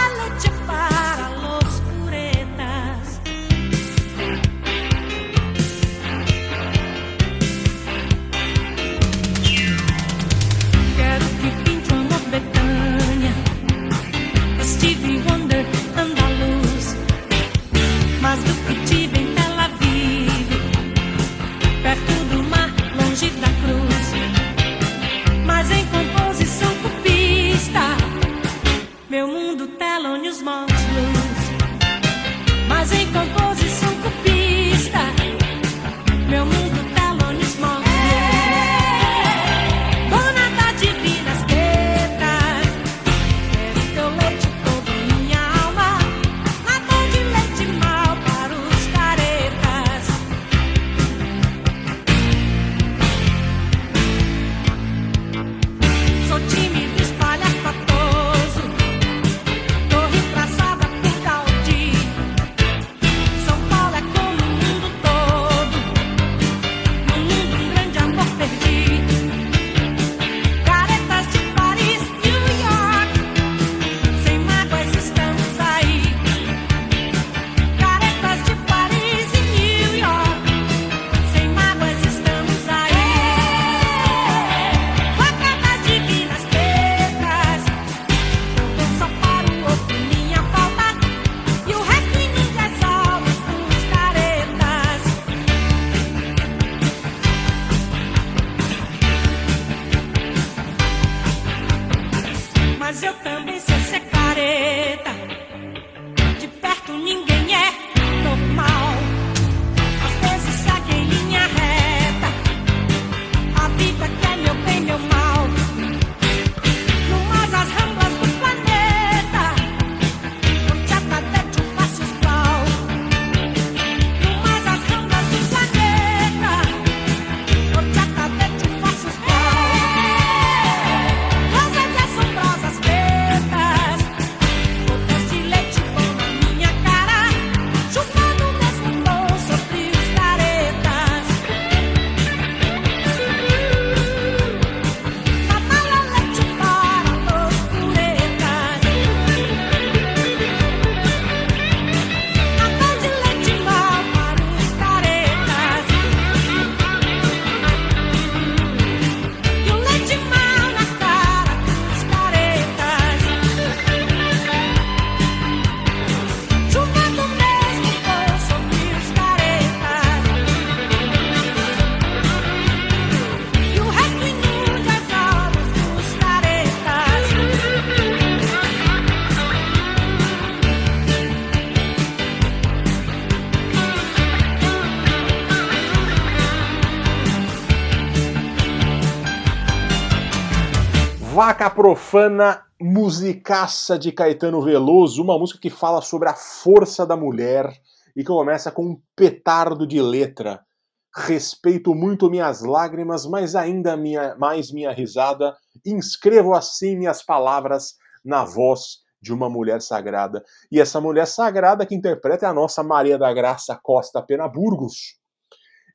Vaca Profana, musicaça de Caetano Veloso, uma música que fala sobre a força da mulher e que começa com um petardo de letra. Respeito muito minhas lágrimas, mas ainda minha, mais minha risada. Inscrevo assim minhas palavras na voz de uma mulher sagrada. E essa mulher sagrada que interpreta é a nossa Maria da Graça Costa Pena Burgos.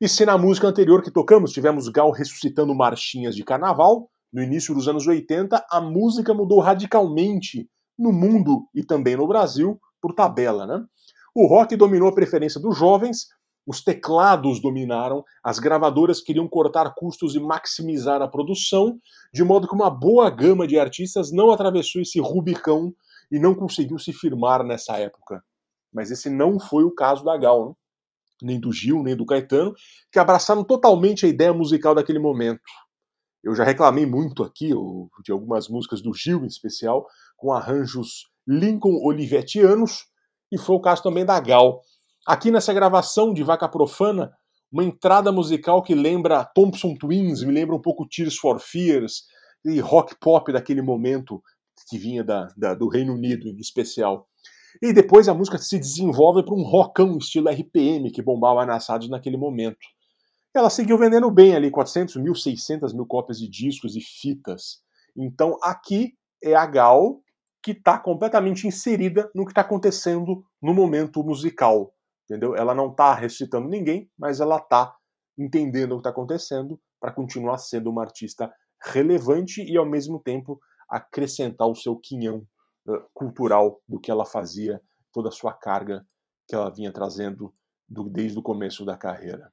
E se na música anterior que tocamos tivemos Gal ressuscitando marchinhas de carnaval, no início dos anos 80, a música mudou radicalmente no mundo e também no Brasil por tabela, né? O rock dominou a preferência dos jovens, os teclados dominaram, as gravadoras queriam cortar custos e maximizar a produção, de modo que uma boa gama de artistas não atravessou esse Rubicão e não conseguiu se firmar nessa época. Mas esse não foi o caso da Gal, né? nem do Gil, nem do Caetano, que abraçaram totalmente a ideia musical daquele momento. Eu já reclamei muito aqui de algumas músicas do Gil, em especial, com arranjos Lincoln Olivetianos, e foi o caso também da Gal. Aqui nessa gravação de Vaca Profana, uma entrada musical que lembra Thompson Twins, me lembra um pouco Tears for Fears e rock pop daquele momento que vinha da, da, do Reino Unido em especial. E depois a música se desenvolve para um rockão estilo RPM que bombava nas rádios naquele momento. Ela seguiu vendendo bem ali, 400 mil, 600 mil cópias de discos e fitas. Então aqui é a Gal que está completamente inserida no que está acontecendo no momento musical. Entendeu? Ela não está ressuscitando ninguém, mas ela está entendendo o que está acontecendo para continuar sendo uma artista relevante e ao mesmo tempo acrescentar o seu quinhão eh, cultural do que ela fazia, toda a sua carga que ela vinha trazendo do- desde o começo da carreira.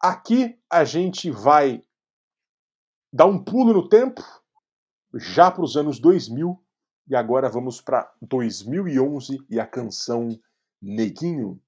Aqui a gente vai dar um pulo no tempo, já para os anos 2000, e agora vamos para 2011 e a canção Neguinho.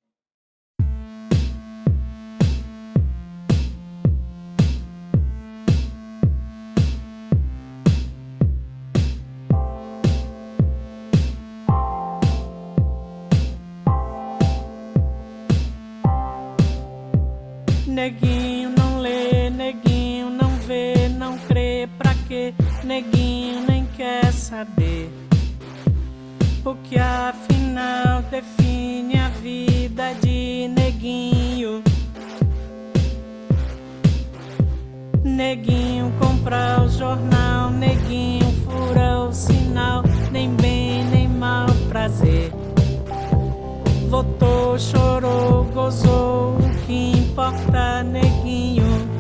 O que afinal define a vida de neguinho? Neguinho compra o jornal, neguinho fura o sinal, nem bem nem mal prazer. Votou, chorou, gozou, o que importa, neguinho?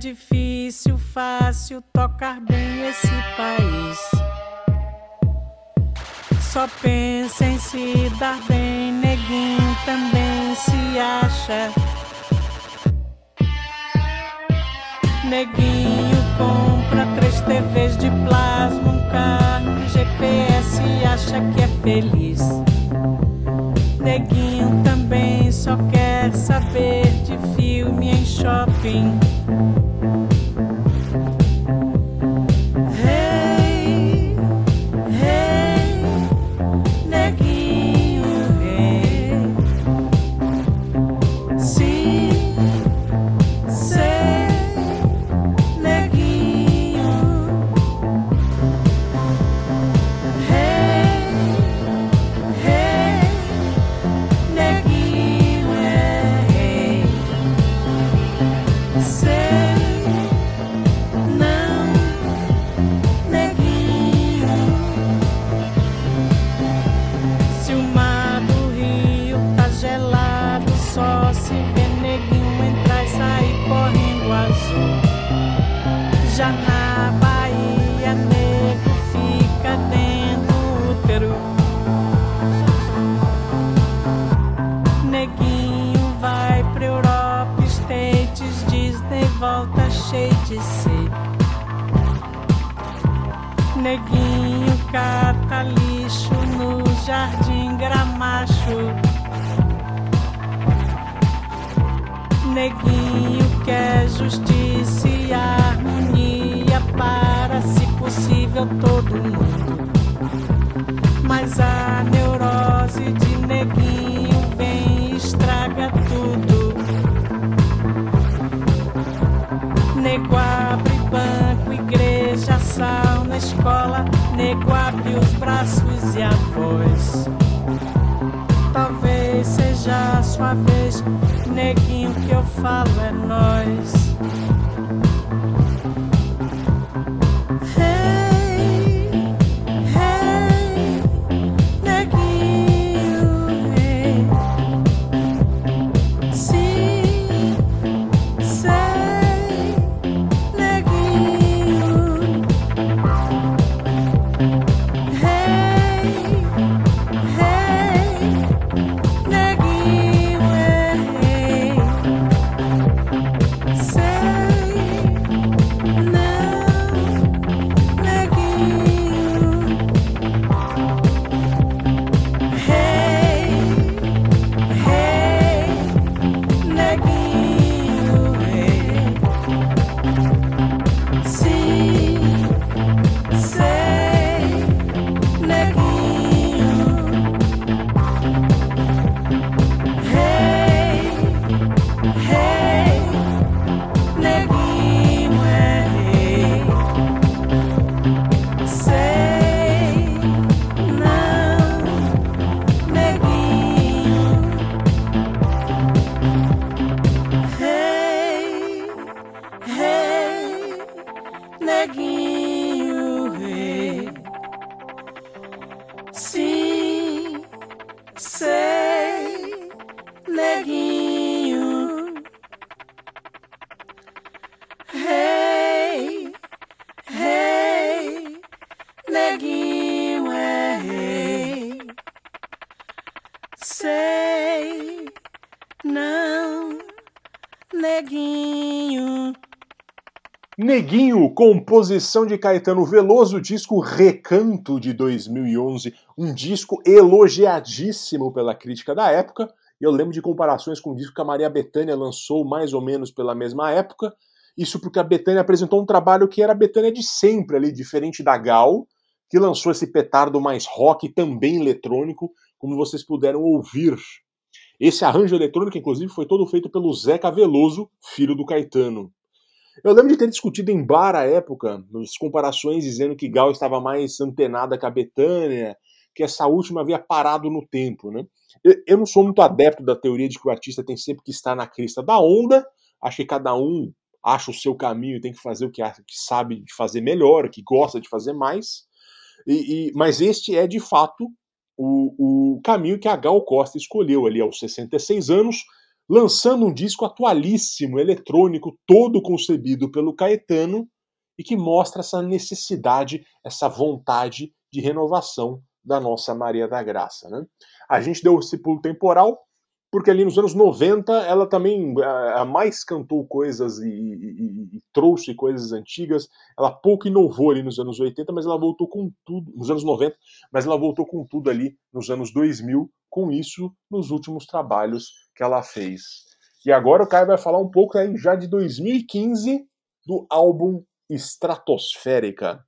Difícil, fácil tocar bem esse país. Só pensa em se dar bem, neguinho também se acha. Neguinho compra três TVs de plasma, um carro, um GPS e acha que é feliz. Neguinho também só quer saber de filme em shopping. De ser. Neguinho cata lixo no jardim gramacho. Neguinho quer justiça e harmonia para, se possível, todo mundo. Mas a neurose de neguinho vem e Nego abre os braços e a voz. Talvez seja a sua vez, neguinho, que eu falo é nós. Neguinho, composição de Caetano Veloso, disco Recanto de 2011, um disco elogiadíssimo pela crítica da época. Eu lembro de comparações com o disco que a Maria Bethânia lançou mais ou menos pela mesma época. Isso porque a Bethânia apresentou um trabalho que era a Bethânia de sempre ali, diferente da Gal, que lançou esse petardo mais rock também eletrônico, como vocês puderam ouvir. Esse arranjo eletrônico, inclusive, foi todo feito pelo Zeca Veloso, filho do Caetano. Eu lembro de ter discutido em bar à época, nas comparações dizendo que Gal estava mais antenada que a Betânia, que essa última havia parado no tempo, né? Eu, eu não sou muito adepto da teoria de que o artista tem sempre que estar na crista da onda, acho que cada um acha o seu caminho tem que fazer o que, acha, que sabe de fazer melhor, que gosta de fazer mais, e, e, mas este é de fato o, o caminho que a Gal Costa escolheu ali aos 66 anos, lançando um disco atualíssimo, eletrônico, todo concebido pelo Caetano e que mostra essa necessidade, essa vontade de renovação da nossa Maria da Graça. Né? A gente deu esse pulo temporal porque ali nos anos 90 ela também a, mais cantou coisas e, e, e, trouxe coisas antigas. Ela pouco inovou ali nos anos 80, mas ela voltou com tudo, nos anos 90, mas ela voltou com tudo ali nos anos 2000, com isso nos últimos trabalhos que ela fez. E agora o Caio vai falar um pouco aí já de 2015 do álbum Estratosférica.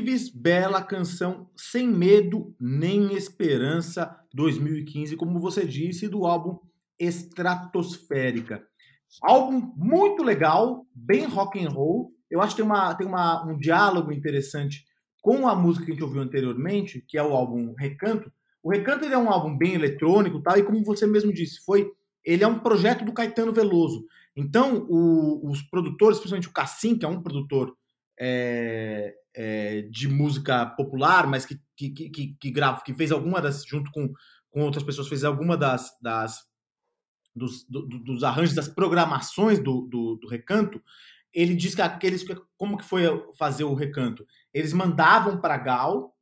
Vives, bela canção Sem Medo Nem Esperança 2015, como você disse, do álbum Estratosférica. Álbum muito legal, bem rock and roll. Eu acho que tem, uma, tem uma, um diálogo interessante com a música que a gente ouviu anteriormente, que é o álbum Recanto. O Recanto é um álbum bem eletrônico, tal, e como você mesmo disse, foi ele é um projeto do Caetano Veloso. Então, o, os produtores, principalmente o Cassim, que é um produtor é, é, de música popular, mas que, que, que, que, grava, que fez alguma das, junto com, com outras pessoas, fez alguma das, das dos, do, dos arranjos, das programações do, do, do, recanto, ele diz que aqueles. Como que foi fazer o recanto? Eles mandavam para Gal,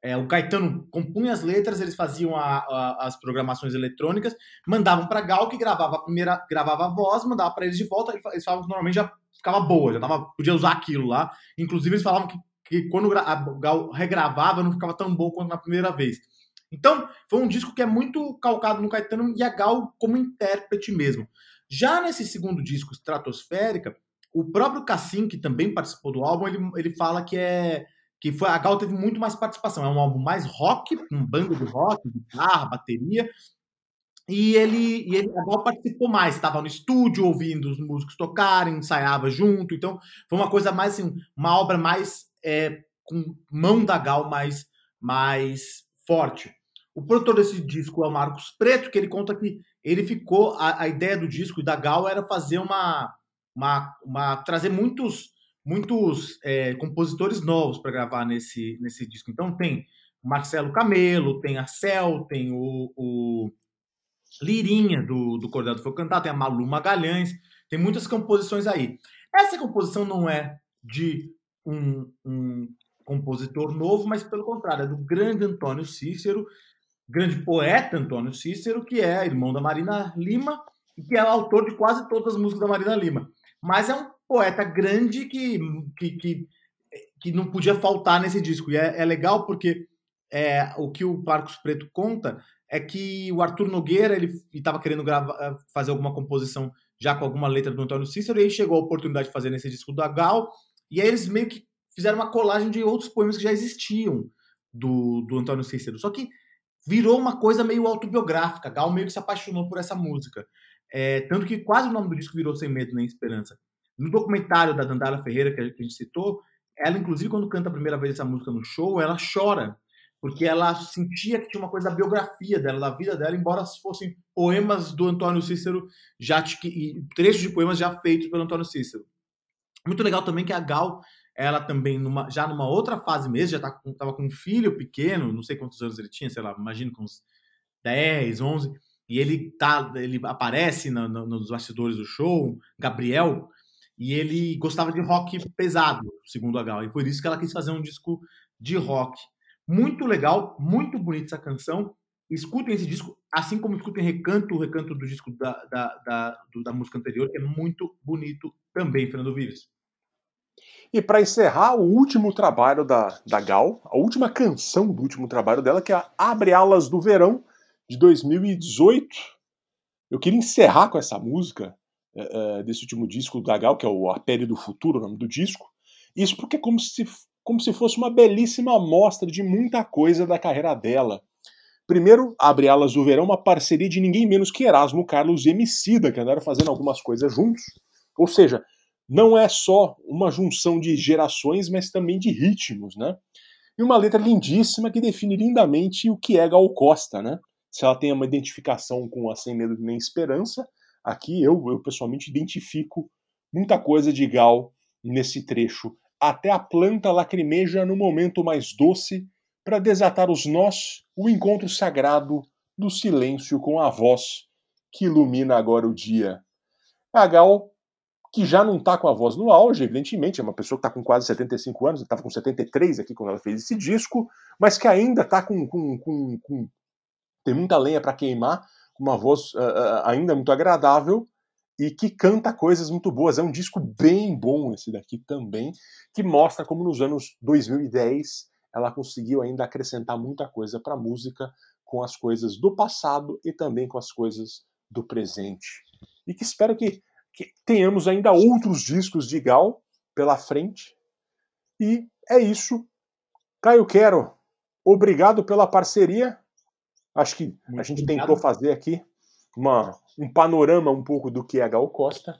é, o Caetano compunha as letras, eles faziam a, a, as programações eletrônicas, mandavam para Gal, que gravava a primeira, gravava a voz, mandava para eles de volta. Eles falavam que normalmente já ficava boa, já tava, podia usar aquilo lá. Inclusive, eles falavam que, que quando a Gal regravava, não ficava tão bom quanto na primeira vez. Então, foi um disco que é muito calcado no Caetano e a Gal como intérprete mesmo. Já nesse segundo disco, Estratosférica, o próprio Cassim, que também participou do álbum, ele, ele fala que é que foi a Gal teve muito mais participação. É um álbum mais rock, um bando de rock, guitarra, bateria. E ele, e ele a Gal participou mais, estava no estúdio ouvindo os músicos tocarem, ensaiava junto. Então, foi uma coisa mais assim, uma obra mais é, com mão da Gal mais mais forte. O produtor desse disco é o Marcos Preto, que ele conta que ele ficou. A, a ideia do disco e da Gal era fazer uma. uma, uma trazer muitos, muitos é, compositores novos para gravar nesse, nesse disco. Então tem Marcelo Camelo, tem a Cel, tem o, o Lirinha do, do Cordel do Fogo Cantar, tem a Malu Magalhães, tem muitas composições aí. Essa composição não é de um, um compositor novo, mas pelo contrário, é do grande Antônio Cícero, grande poeta Antônio Cícero, que é irmão da Marina Lima e que é autor de quase todas as músicas da Marina Lima. Mas é um poeta grande que, que, que, que não podia faltar nesse disco. E é, é legal porque é, o que o Marcos Preto conta é que o Arthur Nogueira ele estava querendo gravar, fazer alguma composição já com alguma letra do Antônio Cícero, e aí chegou a oportunidade de fazer nesse disco da Gal, e aí eles meio que fizeram uma colagem de outros poemas que já existiam do, do Antônio Cícero. Só que virou uma coisa meio autobiográfica. Gal meio que se apaixonou por essa música. É, tanto que quase o nome do disco virou Sem Medo Nem Esperança. No documentário da Dandara Ferreira, que a gente citou, ela, inclusive, quando canta a primeira vez essa música no show, ela chora, porque ela sentia que tinha uma coisa da biografia dela, da vida dela, embora fossem poemas do Antônio Cícero, já e trechos de poemas já feitos pelo Antônio Cícero. Muito legal também que a Gal ela também numa, já numa outra fase mesmo, já estava tá com, com um filho pequeno, não sei quantos anos ele tinha, sei lá, imagino com uns 10, 11, e ele tá, ele aparece no, no, nos bastidores do show, Gabriel, e ele gostava de rock pesado, segundo a Gal, e por isso que ela quis fazer um disco de rock. Muito legal, muito bonita essa canção. Escutem esse disco, assim como escutem Recanto, o recanto do disco da, da, da, da música anterior, que é muito bonito também, Fernando Vives. E para encerrar, o último trabalho da, da Gal, a última canção do último trabalho dela, que é Abre Alas do Verão, de 2018. Eu queria encerrar com essa música é, desse último disco da Gal, que é o A Pele do Futuro, o nome do disco. Isso porque é como se, como se fosse uma belíssima amostra de muita coisa da carreira dela. Primeiro, Abre Alas do Verão, uma parceria de ninguém menos que Erasmo Carlos e Emicida, que andaram fazendo algumas coisas juntos. Ou seja, não é só uma junção de gerações, mas também de ritmos, né? E uma letra lindíssima que define lindamente o que é Gal Costa, né? Se ela tem uma identificação com a Sem Medo Nem Esperança, aqui eu, eu pessoalmente identifico muita coisa de Gal nesse trecho. Até a planta lacrimeja no momento mais doce para desatar os nós, o encontro sagrado do silêncio com a voz que ilumina agora o dia. A Gal que já não está com a voz no auge, evidentemente, é uma pessoa que está com quase 75 anos, estava com 73 aqui quando ela fez esse disco, mas que ainda está com, com, com, com, tem muita lenha para queimar, com uma voz uh, ainda muito agradável e que canta coisas muito boas. É um disco bem bom esse daqui também, que mostra como nos anos 2010 ela conseguiu ainda acrescentar muita coisa para a música com as coisas do passado e também com as coisas do presente. E que espero que que tenhamos ainda outros discos de Gal pela frente. E é isso. Caio Quero, obrigado pela parceria. Acho que a Muito gente obrigado. tentou fazer aqui uma, um panorama um pouco do que é Gal Costa.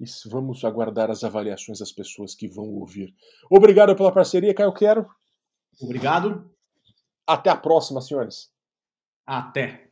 E vamos aguardar as avaliações das pessoas que vão ouvir. Obrigado pela parceria, Caio Quero. Obrigado. Até a próxima, senhores. Até.